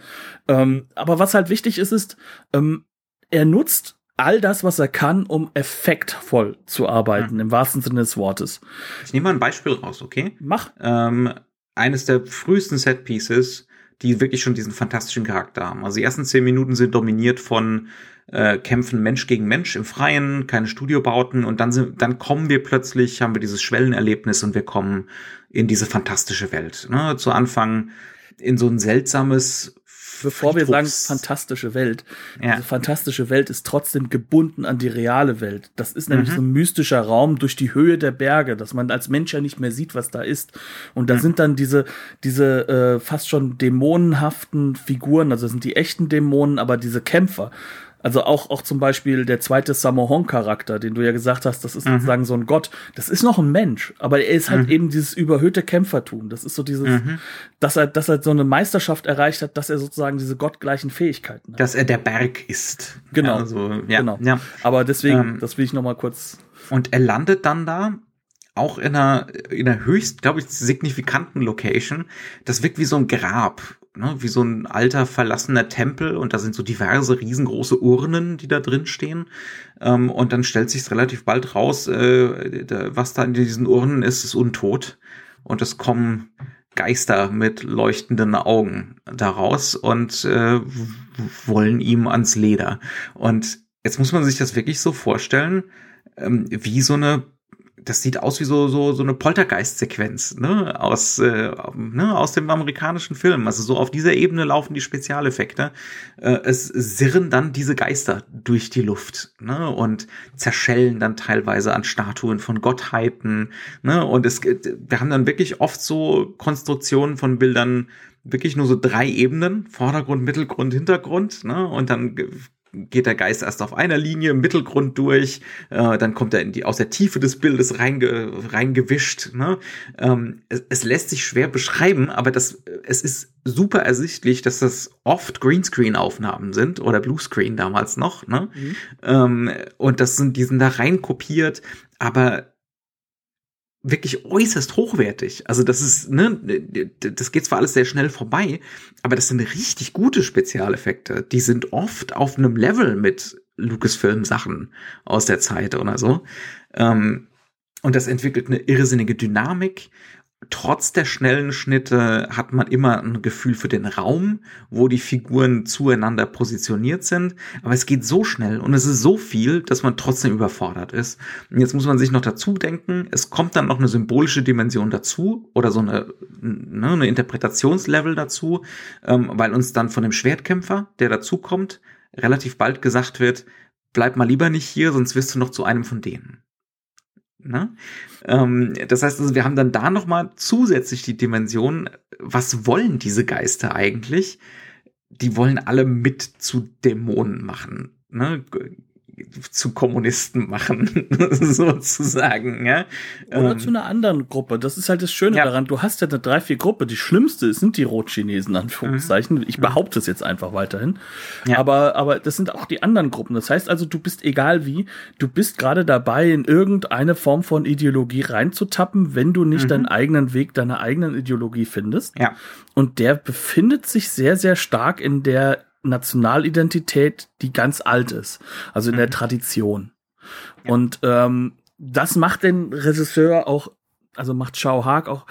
Ähm, aber was halt wichtig ist, ist, ähm, er nutzt all das, was er kann, um effektvoll zu arbeiten, im wahrsten Sinne des Wortes. Ich nehme mal ein Beispiel raus, okay? Mach. ähm, eines der frühesten Set-Pieces, die wirklich schon diesen fantastischen Charakter haben. Also die ersten zehn Minuten sind dominiert von äh, Kämpfen Mensch gegen Mensch im Freien, keine Studiobauten und dann sind, dann kommen wir plötzlich, haben wir dieses Schwellenerlebnis und wir kommen in diese fantastische Welt. Ne? Zu Anfang in so ein seltsames Bevor wir sagen fantastische Welt, Ja. diese fantastische Welt ist trotzdem gebunden an die reale Welt. Das ist Mhm. nämlich so ein mystischer Raum durch die Höhe der Berge, dass man als Mensch ja nicht mehr sieht, was da ist. Und da sind dann diese, diese äh, fast schon dämonenhaften Figuren, also das sind die echten Dämonen, aber diese Kämpfer. Also auch, auch zum Beispiel der zweite Samohon-Charakter, den du ja gesagt hast, das ist Mhm. sozusagen so ein Gott. Das ist noch ein Mensch, aber er ist halt eben dieses überhöhte Kämpfertum. Das ist so dieses, Mhm. dass er, dass er so eine Meisterschaft erreicht hat, dass er sozusagen diese gottgleichen Fähigkeiten hat. dass er der Berg ist. Genau. Ja, also, ja, genau. ja. Aber deswegen, Ähm, das will ich noch mal kurz. Und er landet dann da auch in einer, in einer höchst, glaube ich, signifikanten Location. Das wirkt wie so ein Grab, ne? wie so ein alter verlassener Tempel und da sind so diverse riesengroße Urnen, die da drin stehen. Ähm, und dann stellt sich relativ bald raus, äh, was da in diesen Urnen ist, ist untot. Und es kommen Geister mit leuchtenden Augen daraus und äh, wollen ihm ans Leder. Und jetzt muss man sich das wirklich so vorstellen, ähm, wie so eine das sieht aus wie so so so eine Poltergeist-Sequenz ne? Aus äh, ne? Aus dem amerikanischen Film. Also so auf dieser Ebene laufen die Spezialeffekte. Äh, es sirren dann diese Geister durch die Luft ne? Und zerschellen dann teilweise an Statuen von Gottheiten ne? Und es wir haben dann wirklich oft so Konstruktionen von Bildern wirklich nur so drei Ebenen Vordergrund Mittelgrund Hintergrund ne? Und dann geht der Geist erst auf einer Linie im Mittelgrund durch, äh, dann kommt er in die, aus der Tiefe des Bildes reinge, reingewischt. Ne? Ähm, es, es lässt sich schwer beschreiben, aber das, es ist super ersichtlich, dass das oft Greenscreen-Aufnahmen sind oder Bluescreen damals noch. Ne? Ähm, und das sind, die sind da rein kopiert, aber wirklich äußerst hochwertig. Also das ist, ne, das geht zwar alles sehr schnell vorbei, aber das sind richtig gute Spezialeffekte. Die sind oft auf einem Level mit Lucasfilm-Sachen aus der Zeit oder so. Ähm, und das entwickelt eine irrsinnige Dynamik. Trotz der schnellen Schnitte hat man immer ein Gefühl für den Raum, wo die Figuren zueinander positioniert sind. Aber es geht so schnell und es ist so viel, dass man trotzdem überfordert ist. Und jetzt muss man sich noch dazu denken, es kommt dann noch eine symbolische Dimension dazu oder so eine, ne, eine Interpretationslevel dazu, ähm, weil uns dann von dem Schwertkämpfer, der dazukommt, relativ bald gesagt wird, bleib mal lieber nicht hier, sonst wirst du noch zu einem von denen. Ne? Ähm, das heißt, also, wir haben dann da noch mal zusätzlich die Dimension, was wollen diese Geister eigentlich? Die wollen alle mit zu Dämonen machen, ne? Zu Kommunisten machen, sozusagen. Ja? Oder Ähm, zu einer anderen Gruppe. Das ist halt das Schöne Ja. daran. Du hast ja eine drei, vier Gruppe. Die schlimmste sind die Rotchinesen, Anführungszeichen. Ich behaupte es jetzt einfach weiterhin. Ja. Aber, aber das sind auch die anderen Gruppen. Das heißt also, du bist egal wie, du bist gerade dabei, in irgendeine Form von Ideologie reinzutappen, wenn du nicht deinen eigenen Weg, deine eigenen Ideologie findest. ja. Und der befindet sich sehr, sehr stark in der Nationalidentität, die ganz alt ist, also in der mhm. Tradition. Ja. Und ähm, das macht den Regisseur auch, also macht Shao Haag auch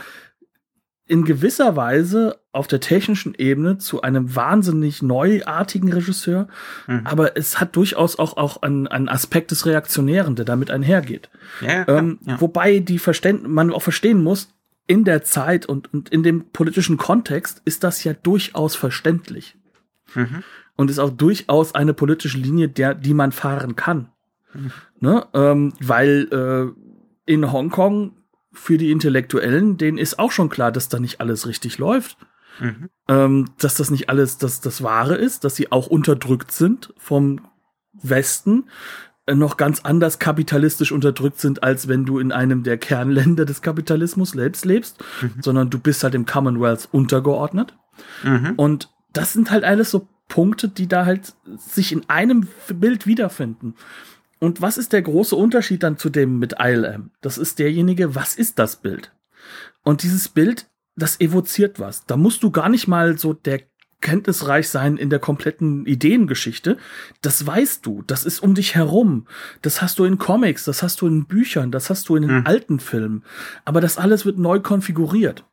in gewisser Weise auf der technischen Ebene zu einem wahnsinnig neuartigen Regisseur, mhm. aber es hat durchaus auch, auch einen, einen Aspekt des Reaktionären, der damit einhergeht. Ja, ähm, ja. Wobei die Verständ man auch verstehen muss, in der Zeit und, und in dem politischen Kontext ist das ja durchaus verständlich. Mhm. Und ist auch durchaus eine politische Linie, der, die man fahren kann. Mhm. Ne? Ähm, weil äh, in Hongkong für die Intellektuellen, denen ist auch schon klar, dass da nicht alles richtig läuft. Mhm. Ähm, dass das nicht alles das, das Wahre ist, dass sie auch unterdrückt sind vom Westen, äh, noch ganz anders kapitalistisch unterdrückt sind, als wenn du in einem der Kernländer des Kapitalismus selbst lebst, mhm. sondern du bist halt im Commonwealth untergeordnet. Mhm. Und das sind halt alles so Punkte, die da halt sich in einem Bild wiederfinden. Und was ist der große Unterschied dann zu dem mit ILM? Das ist derjenige, was ist das Bild? Und dieses Bild, das evoziert was. Da musst du gar nicht mal so der kenntnisreich sein in der kompletten Ideengeschichte. Das weißt du. Das ist um dich herum. Das hast du in Comics, das hast du in Büchern, das hast du in den hm. alten Filmen. Aber das alles wird neu konfiguriert.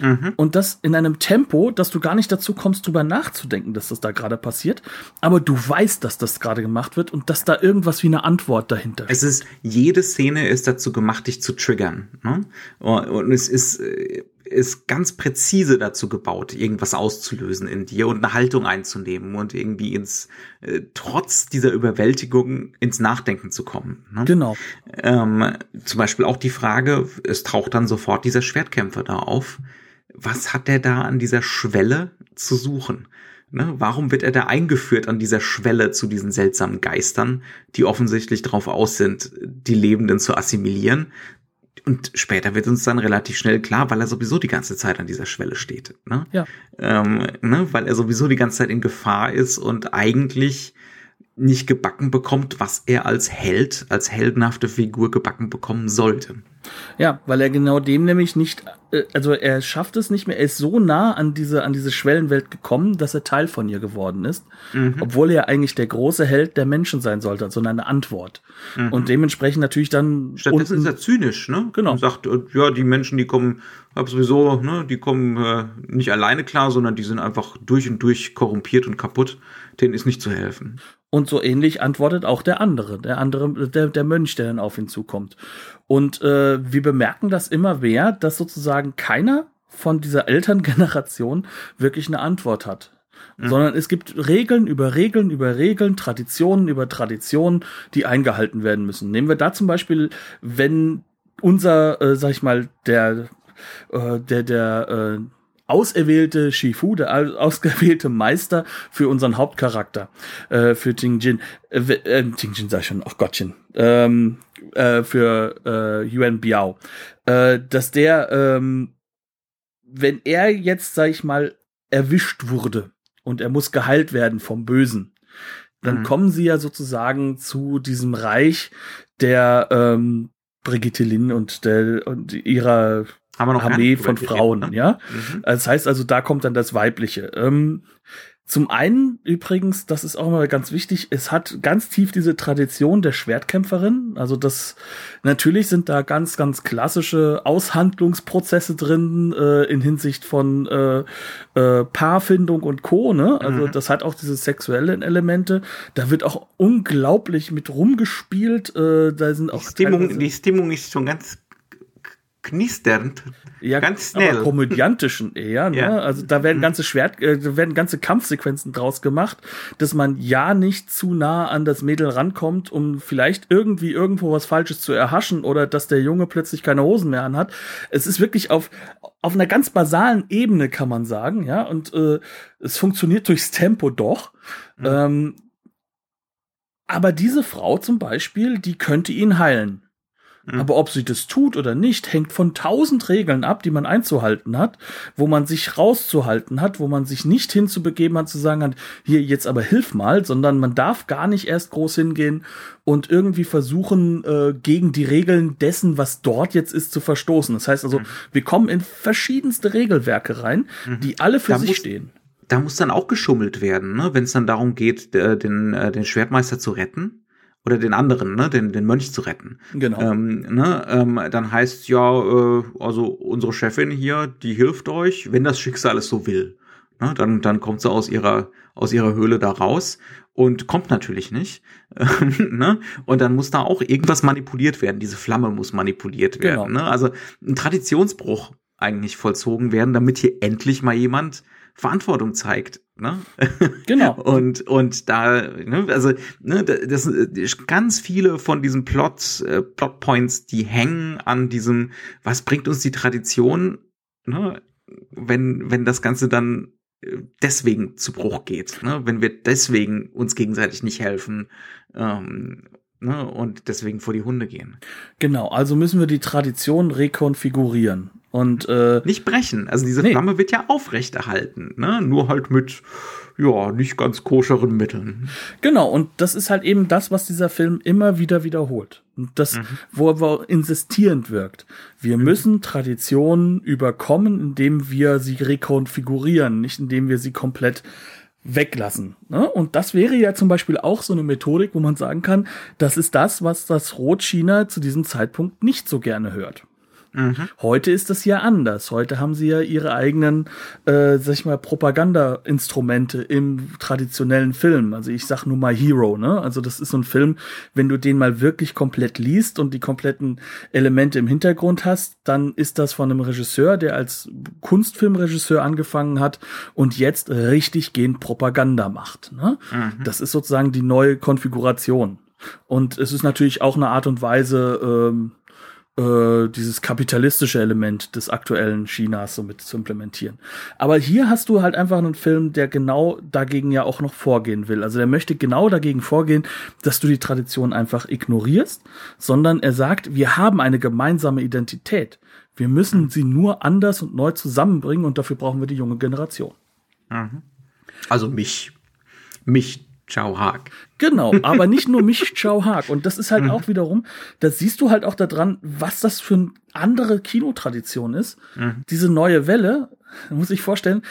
Mhm. Und das in einem Tempo, dass du gar nicht dazu kommst, drüber nachzudenken, dass das da gerade passiert. Aber du weißt, dass das gerade gemacht wird und dass da irgendwas wie eine Antwort dahinter ist. Es ist, jede Szene ist dazu gemacht, dich zu triggern. Ne? Und es ist, äh, ist ganz präzise dazu gebaut, irgendwas auszulösen in dir und eine Haltung einzunehmen und irgendwie ins, äh, trotz dieser Überwältigung ins Nachdenken zu kommen. Ne? Genau. Ähm, zum Beispiel auch die Frage, es taucht dann sofort dieser Schwertkämpfer da auf was hat er da an dieser Schwelle zu suchen? Ne? Warum wird er da eingeführt an dieser Schwelle zu diesen seltsamen Geistern, die offensichtlich darauf aus sind, die Lebenden zu assimilieren? Und später wird uns dann relativ schnell klar, weil er sowieso die ganze Zeit an dieser Schwelle steht. Ne? Ja. Ähm, ne? Weil er sowieso die ganze Zeit in Gefahr ist und eigentlich nicht gebacken bekommt, was er als Held, als heldenhafte Figur gebacken bekommen sollte. Ja, weil er genau dem nämlich nicht, äh, also er schafft es nicht mehr, er ist so nah an diese, an diese Schwellenwelt gekommen, dass er Teil von ihr geworden ist, mhm. obwohl er eigentlich der große Held der Menschen sein sollte, sondern eine Antwort. Mhm. Und dementsprechend natürlich dann. Stattdessen ist er zynisch, ne? Genau. Und sagt, äh, ja, die Menschen, die kommen, hab sowieso, ne, die kommen äh, nicht alleine klar, sondern die sind einfach durch und durch korrumpiert und kaputt. Denen ist nicht zu helfen. Und so ähnlich antwortet auch der andere, der andere, der, der Mönch, der dann auf ihn zukommt. Und äh, wir bemerken das immer mehr, dass sozusagen keiner von dieser Elterngeneration wirklich eine Antwort hat. Mhm. Sondern es gibt Regeln über Regeln über Regeln, Traditionen über Traditionen, die eingehalten werden müssen. Nehmen wir da zum Beispiel, wenn unser, äh, sag ich mal, der, äh, der, der, äh, auserwählte Shifu, der ausgewählte Meister für unseren Hauptcharakter, äh, für Tingjin, äh, äh, Tingjin sag ich schon, ach Gottchen, ähm, äh, für äh, Yuan Biao, äh, dass der, ähm, wenn er jetzt, sag ich mal, erwischt wurde und er muss geheilt werden vom Bösen, dann mhm. kommen sie ja sozusagen zu diesem Reich der ähm, Brigitte Lin und der und ihrer Armee von Frauen, ne? ja. Mhm. Das heißt also, da kommt dann das Weibliche. Ähm, zum einen übrigens, das ist auch mal ganz wichtig, es hat ganz tief diese Tradition der Schwertkämpferin. Also das natürlich sind da ganz, ganz klassische Aushandlungsprozesse drin äh, in Hinsicht von äh, äh, Paarfindung und Co. Ne? Also mhm. das hat auch diese sexuellen Elemente. Da wird auch unglaublich mit rumgespielt. Äh, da sind auch die Stimmung, die Stimmung ist schon ganz knisternd. Ja, ganz schnell. Aber komödiantischen eher, ne? Ja. Also da werden mhm. ganze Schwert, äh, da werden ganze Kampfsequenzen draus gemacht, dass man ja nicht zu nah an das Mädel rankommt, um vielleicht irgendwie irgendwo was Falsches zu erhaschen oder dass der Junge plötzlich keine Hosen mehr anhat. Es ist wirklich auf, auf einer ganz basalen Ebene, kann man sagen, ja, und äh, es funktioniert durchs Tempo doch. Mhm. Ähm, aber diese Frau zum Beispiel, die könnte ihn heilen. Mhm. Aber ob sie das tut oder nicht, hängt von tausend Regeln ab, die man einzuhalten hat, wo man sich rauszuhalten hat, wo man sich nicht hinzubegeben hat, zu sagen hat, hier jetzt aber hilf mal, sondern man darf gar nicht erst groß hingehen und irgendwie versuchen, äh, gegen die Regeln dessen, was dort jetzt ist, zu verstoßen. Das heißt also, mhm. wir kommen in verschiedenste Regelwerke rein, mhm. die alle für da sich stehen da muss dann auch geschummelt werden, ne? wenn es dann darum geht, den, den Schwertmeister zu retten oder den anderen, ne, den, den Mönch zu retten. Genau. Ähm, ne, ähm, dann heißt ja, äh, also unsere Chefin hier, die hilft euch, wenn das Schicksal es so will. Ne, dann, dann kommt sie aus ihrer, aus ihrer Höhle da raus und kommt natürlich nicht. ne? Und dann muss da auch irgendwas manipuliert werden. Diese Flamme muss manipuliert werden. Genau. Ne? Also ein Traditionsbruch eigentlich vollzogen werden, damit hier endlich mal jemand Verantwortung zeigt. Ne? Genau. und, und da, ne, also, ne, das, das ganz viele von diesen Plot, äh, Plotpoints, die hängen an diesem, was bringt uns die Tradition, ne, wenn, wenn das Ganze dann äh, deswegen zu Bruch geht, ne? wenn wir deswegen uns gegenseitig nicht helfen ähm, ne? und deswegen vor die Hunde gehen. Genau, also müssen wir die Tradition rekonfigurieren. Und äh, nicht brechen. Also diese nee. Flamme wird ja aufrechterhalten, ne? Nur halt mit ja, nicht ganz koscheren Mitteln. Genau, und das ist halt eben das, was dieser Film immer wieder wiederholt. Und das, mhm. wo er insistierend wirkt. Wir mhm. müssen Traditionen überkommen, indem wir sie rekonfigurieren, nicht indem wir sie komplett weglassen. Ne? Und das wäre ja zum Beispiel auch so eine Methodik, wo man sagen kann, das ist das, was das Rot-China zu diesem Zeitpunkt nicht so gerne hört. Mhm. Heute ist das ja anders. Heute haben sie ja ihre eigenen, äh, sag ich mal, Propaganda-Instrumente im traditionellen Film. Also ich sag nur mal Hero, ne? Also das ist so ein Film, wenn du den mal wirklich komplett liest und die kompletten Elemente im Hintergrund hast, dann ist das von einem Regisseur, der als Kunstfilmregisseur angefangen hat und jetzt richtig gehend Propaganda macht. Ne? Mhm. Das ist sozusagen die neue Konfiguration. Und es ist natürlich auch eine Art und Weise, ähm, äh, dieses kapitalistische Element des aktuellen Chinas so mit zu implementieren. Aber hier hast du halt einfach einen Film, der genau dagegen ja auch noch vorgehen will. Also der möchte genau dagegen vorgehen, dass du die Tradition einfach ignorierst, sondern er sagt, wir haben eine gemeinsame Identität. Wir müssen sie nur anders und neu zusammenbringen und dafür brauchen wir die junge Generation. Mhm. Also mich. Mich Chao Haag. Genau, aber nicht nur mich Chao Haag. Und das ist halt auch wiederum, das siehst du halt auch daran, was das für eine andere Kinotradition ist. Mhm. Diese neue Welle, muss ich vorstellen,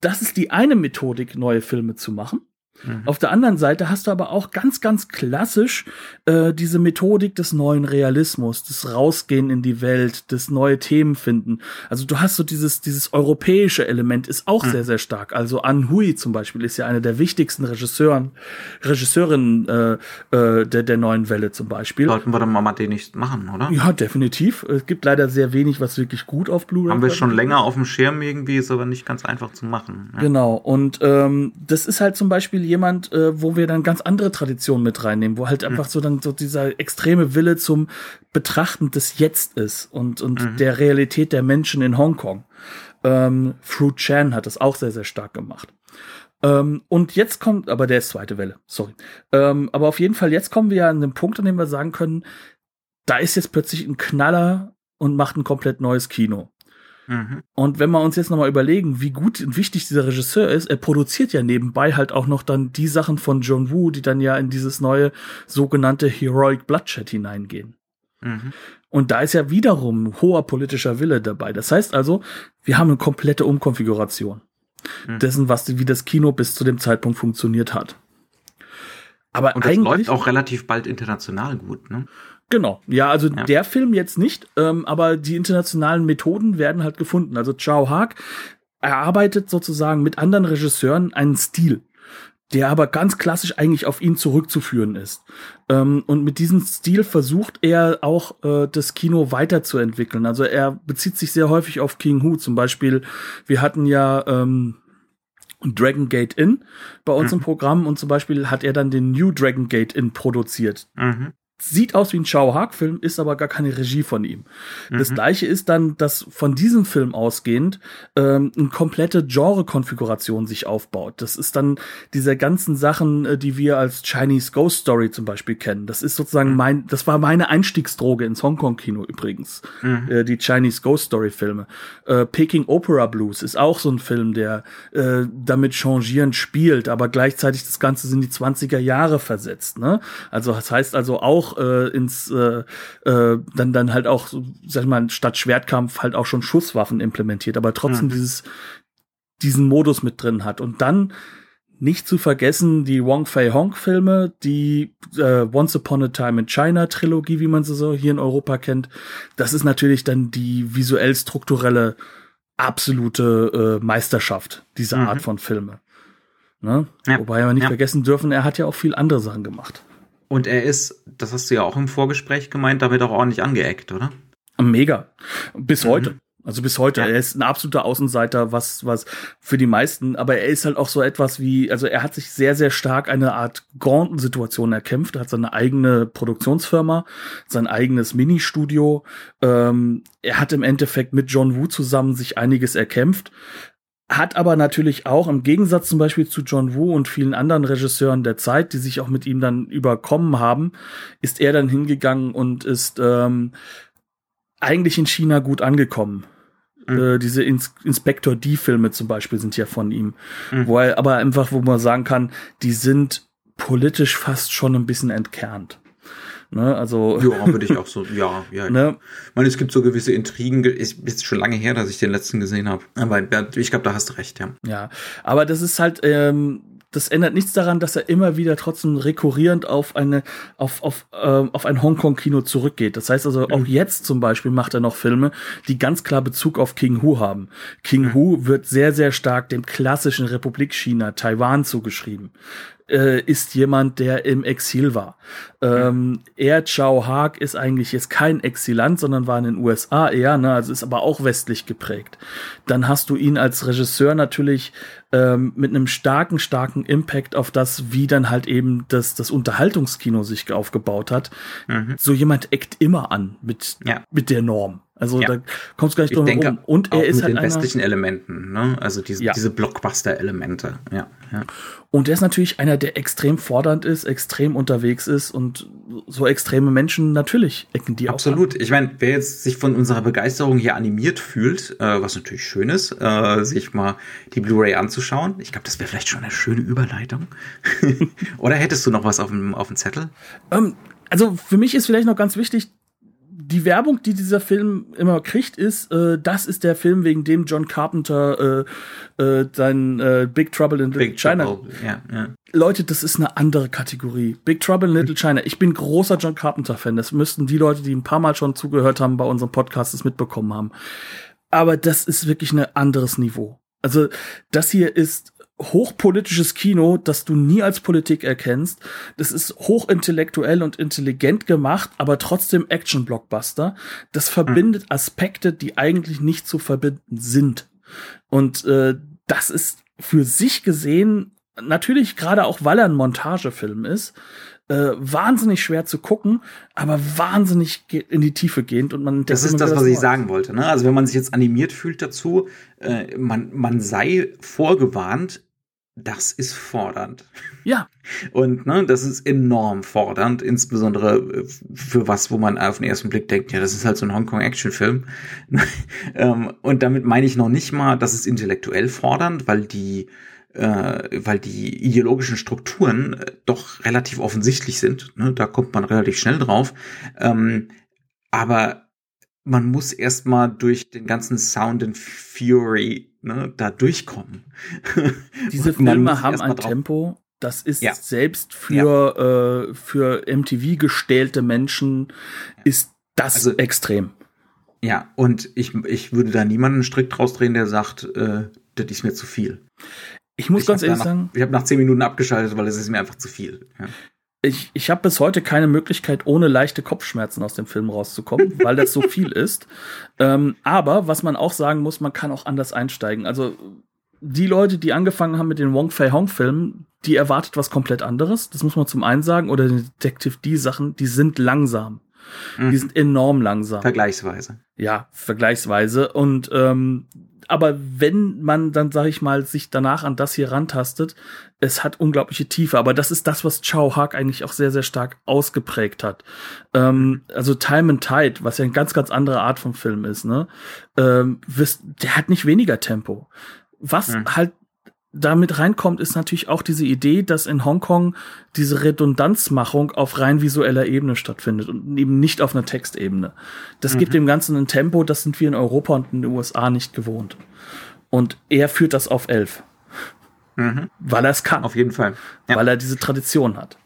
das ist die eine Methodik, neue Filme zu machen. Mhm. Auf der anderen Seite hast du aber auch ganz, ganz klassisch äh, diese Methodik des neuen Realismus, des Rausgehen in die Welt, des neue Themen finden. Also du hast so dieses, dieses europäische Element ist auch mhm. sehr, sehr stark. Also An Hui zum Beispiel ist ja eine der wichtigsten Regisseuren, Regisseurinnen äh, äh, der, der neuen Welle zum Beispiel. Sollten wir dann mal den nicht machen, oder? Ja, definitiv. Es gibt leider sehr wenig, was wirklich gut auf Blu-ray Haben wir schon länger auf dem Schirm irgendwie, ist aber nicht ganz einfach zu machen. Ja. Genau. Und ähm, das ist halt zum Beispiel jemand, äh, wo wir dann ganz andere Traditionen mit reinnehmen, wo halt mhm. einfach so dann so dieser extreme Wille zum Betrachten des Jetzt ist und, und mhm. der Realität der Menschen in Hongkong. Ähm, Fruit Chan hat das auch sehr, sehr stark gemacht. Ähm, und jetzt kommt, aber der ist zweite Welle, sorry. Ähm, aber auf jeden Fall, jetzt kommen wir an den Punkt, an dem wir sagen können, da ist jetzt plötzlich ein Knaller und macht ein komplett neues Kino. Mhm. Und wenn wir uns jetzt nochmal überlegen, wie gut und wichtig dieser Regisseur ist, er produziert ja nebenbei halt auch noch dann die Sachen von John Woo, die dann ja in dieses neue sogenannte Heroic Bloodshed hineingehen. Mhm. Und da ist ja wiederum hoher politischer Wille dabei. Das heißt also, wir haben eine komplette Umkonfiguration mhm. dessen, was wie das Kino bis zu dem Zeitpunkt funktioniert hat. Aber und das eigentlich läuft auch relativ bald international gut, ne? Genau, ja, also ja. der Film jetzt nicht, ähm, aber die internationalen Methoden werden halt gefunden. Also Chao Haag erarbeitet sozusagen mit anderen Regisseuren einen Stil, der aber ganz klassisch eigentlich auf ihn zurückzuführen ist. Ähm, und mit diesem Stil versucht er auch äh, das Kino weiterzuentwickeln. Also er bezieht sich sehr häufig auf King Hu. Zum Beispiel, wir hatten ja ähm, Dragon Gate Inn bei uns mhm. im Programm und zum Beispiel hat er dann den New Dragon Gate Inn produziert. Mhm sieht aus wie ein Shao Haag Film, ist aber gar keine Regie von ihm. Mhm. Das gleiche ist dann, dass von diesem Film ausgehend ähm, eine komplette Genre-Konfiguration sich aufbaut. Das ist dann diese ganzen Sachen, äh, die wir als Chinese Ghost Story zum Beispiel kennen. Das ist sozusagen mhm. mein, das war meine Einstiegsdroge ins Hongkong-Kino übrigens. Mhm. Äh, die Chinese Ghost Story-Filme. Äh, Peking Opera Blues ist auch so ein Film, der äh, damit changierend spielt, aber gleichzeitig das Ganze sind die 20er Jahre versetzt. Ne? Also das heißt also auch äh, ins äh, äh, dann dann halt auch, sag ich mal, statt Schwertkampf halt auch schon Schusswaffen implementiert, aber trotzdem mhm. dieses diesen Modus mit drin hat. Und dann nicht zu vergessen die Wong Fei Hong Filme, die äh, Once Upon a Time in China Trilogie, wie man sie so hier in Europa kennt. Das ist natürlich dann die visuell strukturelle absolute äh, Meisterschaft dieser mhm. Art von Filme. Ne? Ja. Wobei wir nicht ja. vergessen dürfen, er hat ja auch viel andere Sachen gemacht. Und er ist, das hast du ja auch im Vorgespräch gemeint, damit auch ordentlich angeeckt, oder? Mega. Bis mhm. heute. Also bis heute. Ja. Er ist ein absoluter Außenseiter, was, was für die meisten, aber er ist halt auch so etwas wie, also er hat sich sehr, sehr stark eine Art Grand-Situation erkämpft. Er hat seine eigene Produktionsfirma, sein eigenes Ministudio. Ähm, er hat im Endeffekt mit John Woo zusammen sich einiges erkämpft. Hat aber natürlich auch im Gegensatz zum Beispiel zu John Woo und vielen anderen Regisseuren der Zeit, die sich auch mit ihm dann überkommen haben, ist er dann hingegangen und ist ähm, eigentlich in China gut angekommen. Mhm. Äh, diese Ins Inspector D-Filme zum Beispiel sind ja von ihm. Mhm. Wo er aber einfach, wo man sagen kann, die sind politisch fast schon ein bisschen entkernt. Ne, also. Ja, würde ich auch so, ja, ja. Ne? Ich meine, es gibt so gewisse Intrigen, ist jetzt schon lange her, dass ich den letzten gesehen habe. Aber ich glaube, da hast du recht, ja. Ja, aber das ist halt, ähm, das ändert nichts daran, dass er immer wieder trotzdem rekurrierend auf eine auf auf äh, auf ein Hongkong-Kino zurückgeht. Das heißt also auch jetzt zum Beispiel macht er noch Filme, die ganz klar Bezug auf King Hu haben. King. Hu wird sehr sehr stark dem klassischen Republik China Taiwan zugeschrieben äh, ist jemand, der im Exil war. Ähm, er, Chao Haag, ist eigentlich jetzt kein Exilant, sondern war in den USA eher, ne, also ist aber auch westlich geprägt. Dann hast du ihn als Regisseur natürlich ähm, mit einem starken, starken Impact auf das, wie dann halt eben das, das Unterhaltungskino sich aufgebaut hat. Mhm. So jemand eckt immer an mit, ja. mit der Norm. Also ja. da kommst du gar nicht drum herum. Und er ist mit halt den westlichen Elementen, ne? Also diese, ja. diese Blockbuster-Elemente. Ja, ja. Und er ist natürlich einer, der extrem fordernd ist, extrem unterwegs ist und so extreme Menschen natürlich ecken die Absolut. Ich meine, wer jetzt sich von unserer Begeisterung hier animiert fühlt, äh, was natürlich schön ist, äh, sich mal die Blu-ray anzuschauen. Ich glaube, das wäre vielleicht schon eine schöne Überleitung. Oder hättest du noch was auf dem, auf dem Zettel? Ähm, also für mich ist vielleicht noch ganz wichtig, die Werbung, die dieser Film immer kriegt, ist, äh, das ist der Film, wegen dem John Carpenter äh, äh, sein äh, Big Trouble in Little Big China. Trouble. Ja, ja. Leute, das ist eine andere Kategorie. Big Trouble in Little China. Ich bin großer John Carpenter-Fan. Das müssten die Leute, die ein paar Mal schon zugehört haben bei unserem Podcast, das mitbekommen haben. Aber das ist wirklich ein anderes Niveau. Also das hier ist hochpolitisches Kino, das du nie als Politik erkennst. Das ist hochintellektuell und intelligent gemacht, aber trotzdem Action-Blockbuster. Das verbindet hm. Aspekte, die eigentlich nicht zu verbinden sind. Und äh, das ist für sich gesehen, natürlich gerade auch, weil er ein Montagefilm ist, äh, wahnsinnig schwer zu gucken, aber wahnsinnig in die Tiefe gehend und man Das ist das, was ich sagen wollte. Ne? Also wenn man sich jetzt animiert fühlt dazu, äh, man, man sei vorgewarnt, das ist fordernd. Ja. Und ne, das ist enorm fordernd, insbesondere äh, für was, wo man auf den ersten Blick denkt, ja, das ist halt so ein Hongkong-Action-Film. Ähm, und damit meine ich noch nicht mal, das ist intellektuell fordernd, weil die äh, weil die ideologischen Strukturen äh, doch relativ offensichtlich sind. Ne? Da kommt man relativ schnell drauf. Ähm, aber man muss erstmal durch den ganzen Sound and Fury ne, da durchkommen. Diese Filme haben ein Tempo, das ist ja. selbst für, ja. äh, für MTV gestählte Menschen ist das also, extrem. Ja, und ich, ich würde da niemanden strikt rausdrehen, der sagt, äh, das ist mir zu viel. Ich muss ich ganz ehrlich nach, sagen. Ich habe nach zehn Minuten abgeschaltet, weil es ist mir einfach zu viel. Ja. Ich, ich habe bis heute keine Möglichkeit, ohne leichte Kopfschmerzen aus dem Film rauszukommen, weil das so viel ist. Ähm, aber was man auch sagen muss, man kann auch anders einsteigen. Also die Leute, die angefangen haben mit den Wong Fei Hong Filmen, die erwartet was komplett anderes. Das muss man zum einen sagen. Oder die Detective D Sachen, die sind langsam. Mhm. Die sind enorm langsam. Vergleichsweise. Ja, vergleichsweise. Und ähm, aber wenn man dann, sag ich mal, sich danach an das hier rantastet, es hat unglaubliche Tiefe. Aber das ist das, was Chow Haag eigentlich auch sehr, sehr stark ausgeprägt hat. Ähm, also Time and Tide, was ja eine ganz, ganz andere Art von Film ist, ne? Ähm, der hat nicht weniger Tempo. Was mhm. halt damit reinkommt, ist natürlich auch diese Idee, dass in Hongkong diese Redundanzmachung auf rein visueller Ebene stattfindet und eben nicht auf einer Textebene. Das mhm. gibt dem Ganzen ein Tempo, das sind wir in Europa und in den USA nicht gewohnt. Und er führt das auf elf. Mhm. Weil er es kann. Auf jeden Fall. Ja. Weil er diese Tradition hat.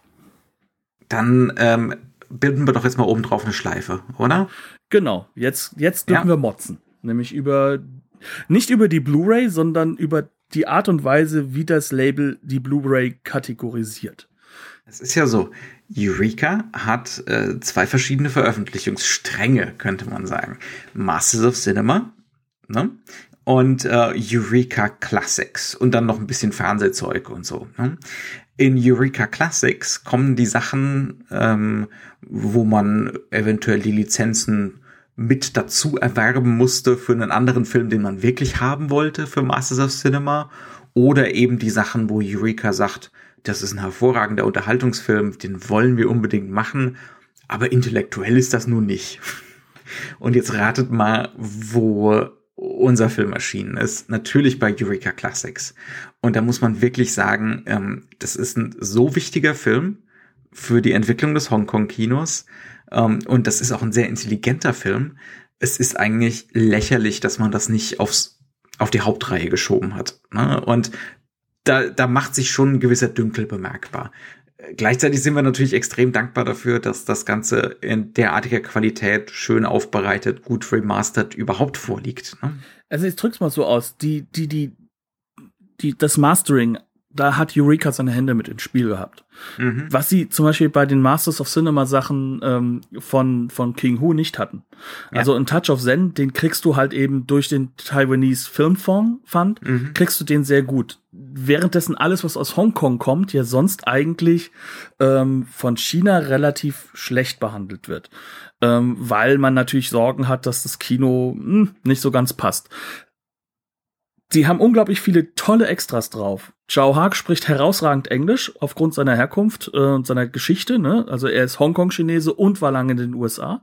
Dann ähm, bilden wir doch jetzt mal oben drauf eine Schleife, oder? Genau. Jetzt, jetzt dürfen ja. wir motzen. Nämlich über, nicht über die Blu-ray, sondern über die Art und Weise, wie das Label die Blu-ray kategorisiert. Es ist ja so, Eureka hat äh, zwei verschiedene Veröffentlichungsstränge, könnte man sagen. Masters of Cinema ne? und äh, Eureka Classics und dann noch ein bisschen Fernsehzeug und so. Ne? In Eureka Classics kommen die Sachen, ähm, wo man eventuell die Lizenzen mit dazu erwerben musste für einen anderen Film, den man wirklich haben wollte für Masters of Cinema. Oder eben die Sachen, wo Eureka sagt, das ist ein hervorragender Unterhaltungsfilm, den wollen wir unbedingt machen, aber intellektuell ist das nun nicht. Und jetzt ratet mal, wo unser Film erschienen ist. Natürlich bei Eureka Classics. Und da muss man wirklich sagen, ähm, das ist ein so wichtiger Film für die Entwicklung des Hongkong-Kinos, ähm, und das ist auch ein sehr intelligenter Film. Es ist eigentlich lächerlich, dass man das nicht aufs, auf die Hauptreihe geschoben hat. Ne? Und da, da macht sich schon ein gewisser Dünkel bemerkbar. Gleichzeitig sind wir natürlich extrem dankbar dafür, dass das Ganze in derartiger Qualität schön aufbereitet, gut remastered überhaupt vorliegt. Ne? Also ich drück's mal so aus, die, die, die, die, das Mastering da hat Eureka seine Hände mit ins Spiel gehabt. Mhm. Was sie zum Beispiel bei den Masters of Cinema Sachen ähm, von, von King Hu nicht hatten. Ja. Also ein Touch of Zen, den kriegst du halt eben durch den Taiwanese Filmfonds Fund, mhm. kriegst du den sehr gut. Währenddessen alles, was aus Hongkong kommt, ja sonst eigentlich ähm, von China relativ schlecht behandelt wird. Ähm, weil man natürlich Sorgen hat, dass das Kino mh, hm, nicht so ganz passt. Sie haben unglaublich viele tolle Extras drauf. Zhao Haag spricht herausragend Englisch aufgrund seiner Herkunft äh, und seiner Geschichte. Ne? Also er ist Hongkong-Chinese und war lange in den USA.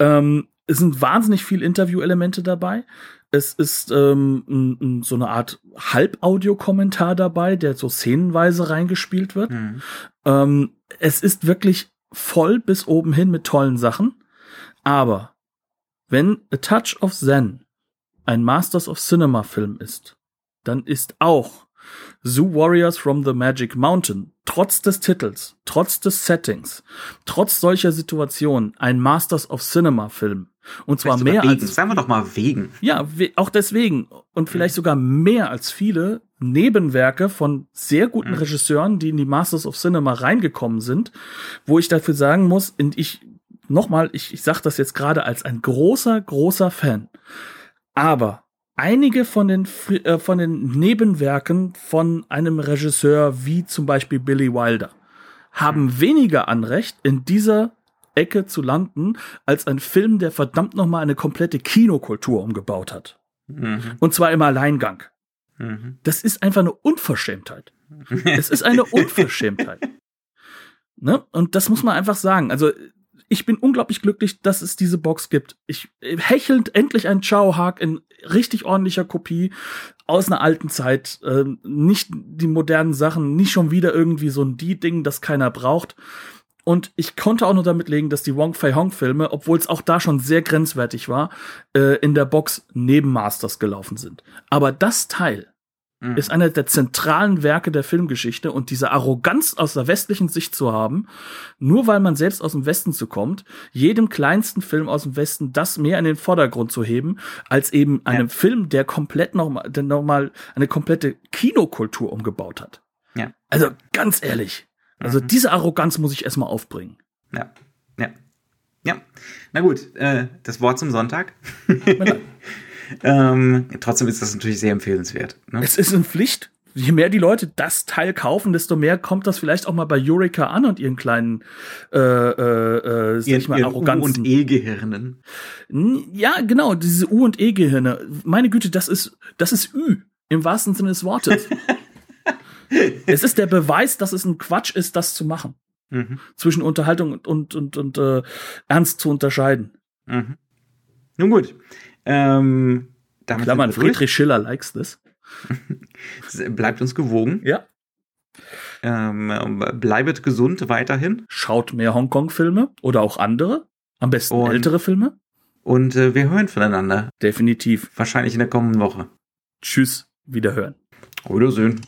Ähm, es sind wahnsinnig viele Interview-Elemente dabei. Es ist ähm, n, n, so eine Art Halbaudio-Kommentar dabei, der so szenenweise reingespielt wird. Mhm. Ähm, es ist wirklich voll bis oben hin mit tollen Sachen. Aber wenn A Touch of Zen ein Masters of Cinema Film ist, dann ist auch Zoo Warriors from the Magic Mountain trotz des Titels, trotz des Settings, trotz solcher Situationen ein Masters of Cinema Film. Und zwar mehr wegen. als. Sagen wir doch mal wegen. Ja, auch deswegen. Und vielleicht sogar mehr als viele Nebenwerke von sehr guten mhm. Regisseuren, die in die Masters of Cinema reingekommen sind, wo ich dafür sagen muss, und ich, nochmal, ich, ich sag das jetzt gerade als ein großer, großer Fan. Aber einige von den, äh, von den Nebenwerken von einem Regisseur wie zum Beispiel Billy Wilder haben hm. weniger Anrecht in dieser Ecke zu landen, als ein Film, der verdammt nochmal eine komplette Kinokultur umgebaut hat. Mhm. Und zwar im Alleingang. Mhm. Das ist einfach eine Unverschämtheit. es ist eine Unverschämtheit. ne? Und das muss man einfach sagen. Also ich bin unglaublich glücklich, dass es diese Box gibt. Ich äh, hechelnd endlich ein Chao Haag in richtig ordentlicher Kopie aus einer alten Zeit. Ähm, nicht die modernen Sachen, nicht schon wieder irgendwie so ein Die-Ding, das keiner braucht. Und ich konnte auch nur damit legen, dass die Wong Fei Hong Filme, obwohl es auch da schon sehr grenzwertig war, äh, in der Box neben Masters gelaufen sind. Aber das Teil mhm. ist einer der zentralen Werke der Filmgeschichte und diese Arroganz aus der westlichen Sicht zu haben, nur weil man selbst aus dem Westen zu kommt, jedem kleinsten Film aus dem Westen das mehr in den Vordergrund zu heben, als eben ja. einem Film, der komplett nochmal, der nochmal eine komplette Kinokultur umgebaut hat. Ja. Also ganz ehrlich, also mhm. diese Arroganz muss ich erstmal aufbringen. Ja, ja. Ja, na gut, äh, das Wort zum Sonntag. Ähm, trotzdem ist das natürlich sehr empfehlenswert. Ne? Es ist eine Pflicht. Je mehr die Leute das Teil kaufen, desto mehr kommt das vielleicht auch mal bei Eureka an und ihren kleinen äh, äh, äh, sag ich mal, Arroganzen. U- und E-Gehirnen. Ja, genau, diese U- und E-Gehirne. Meine Güte, das ist, das ist Ü, im wahrsten Sinne des Wortes. es ist der Beweis, dass es ein Quatsch ist, das zu machen. Mhm. Zwischen Unterhaltung und, und, und, und äh, Ernst zu unterscheiden. Mhm. Nun gut. Ähm, damit Klammern, Friedrich Schiller likes this. Bleibt uns gewogen. Ja. Ähm, bleibet gesund weiterhin. Schaut mehr Hongkong-Filme oder auch andere. Am besten und, ältere Filme. Und äh, wir hören voneinander. Definitiv. Wahrscheinlich in der kommenden Woche. Tschüss, wiederhören. Wiedersehen.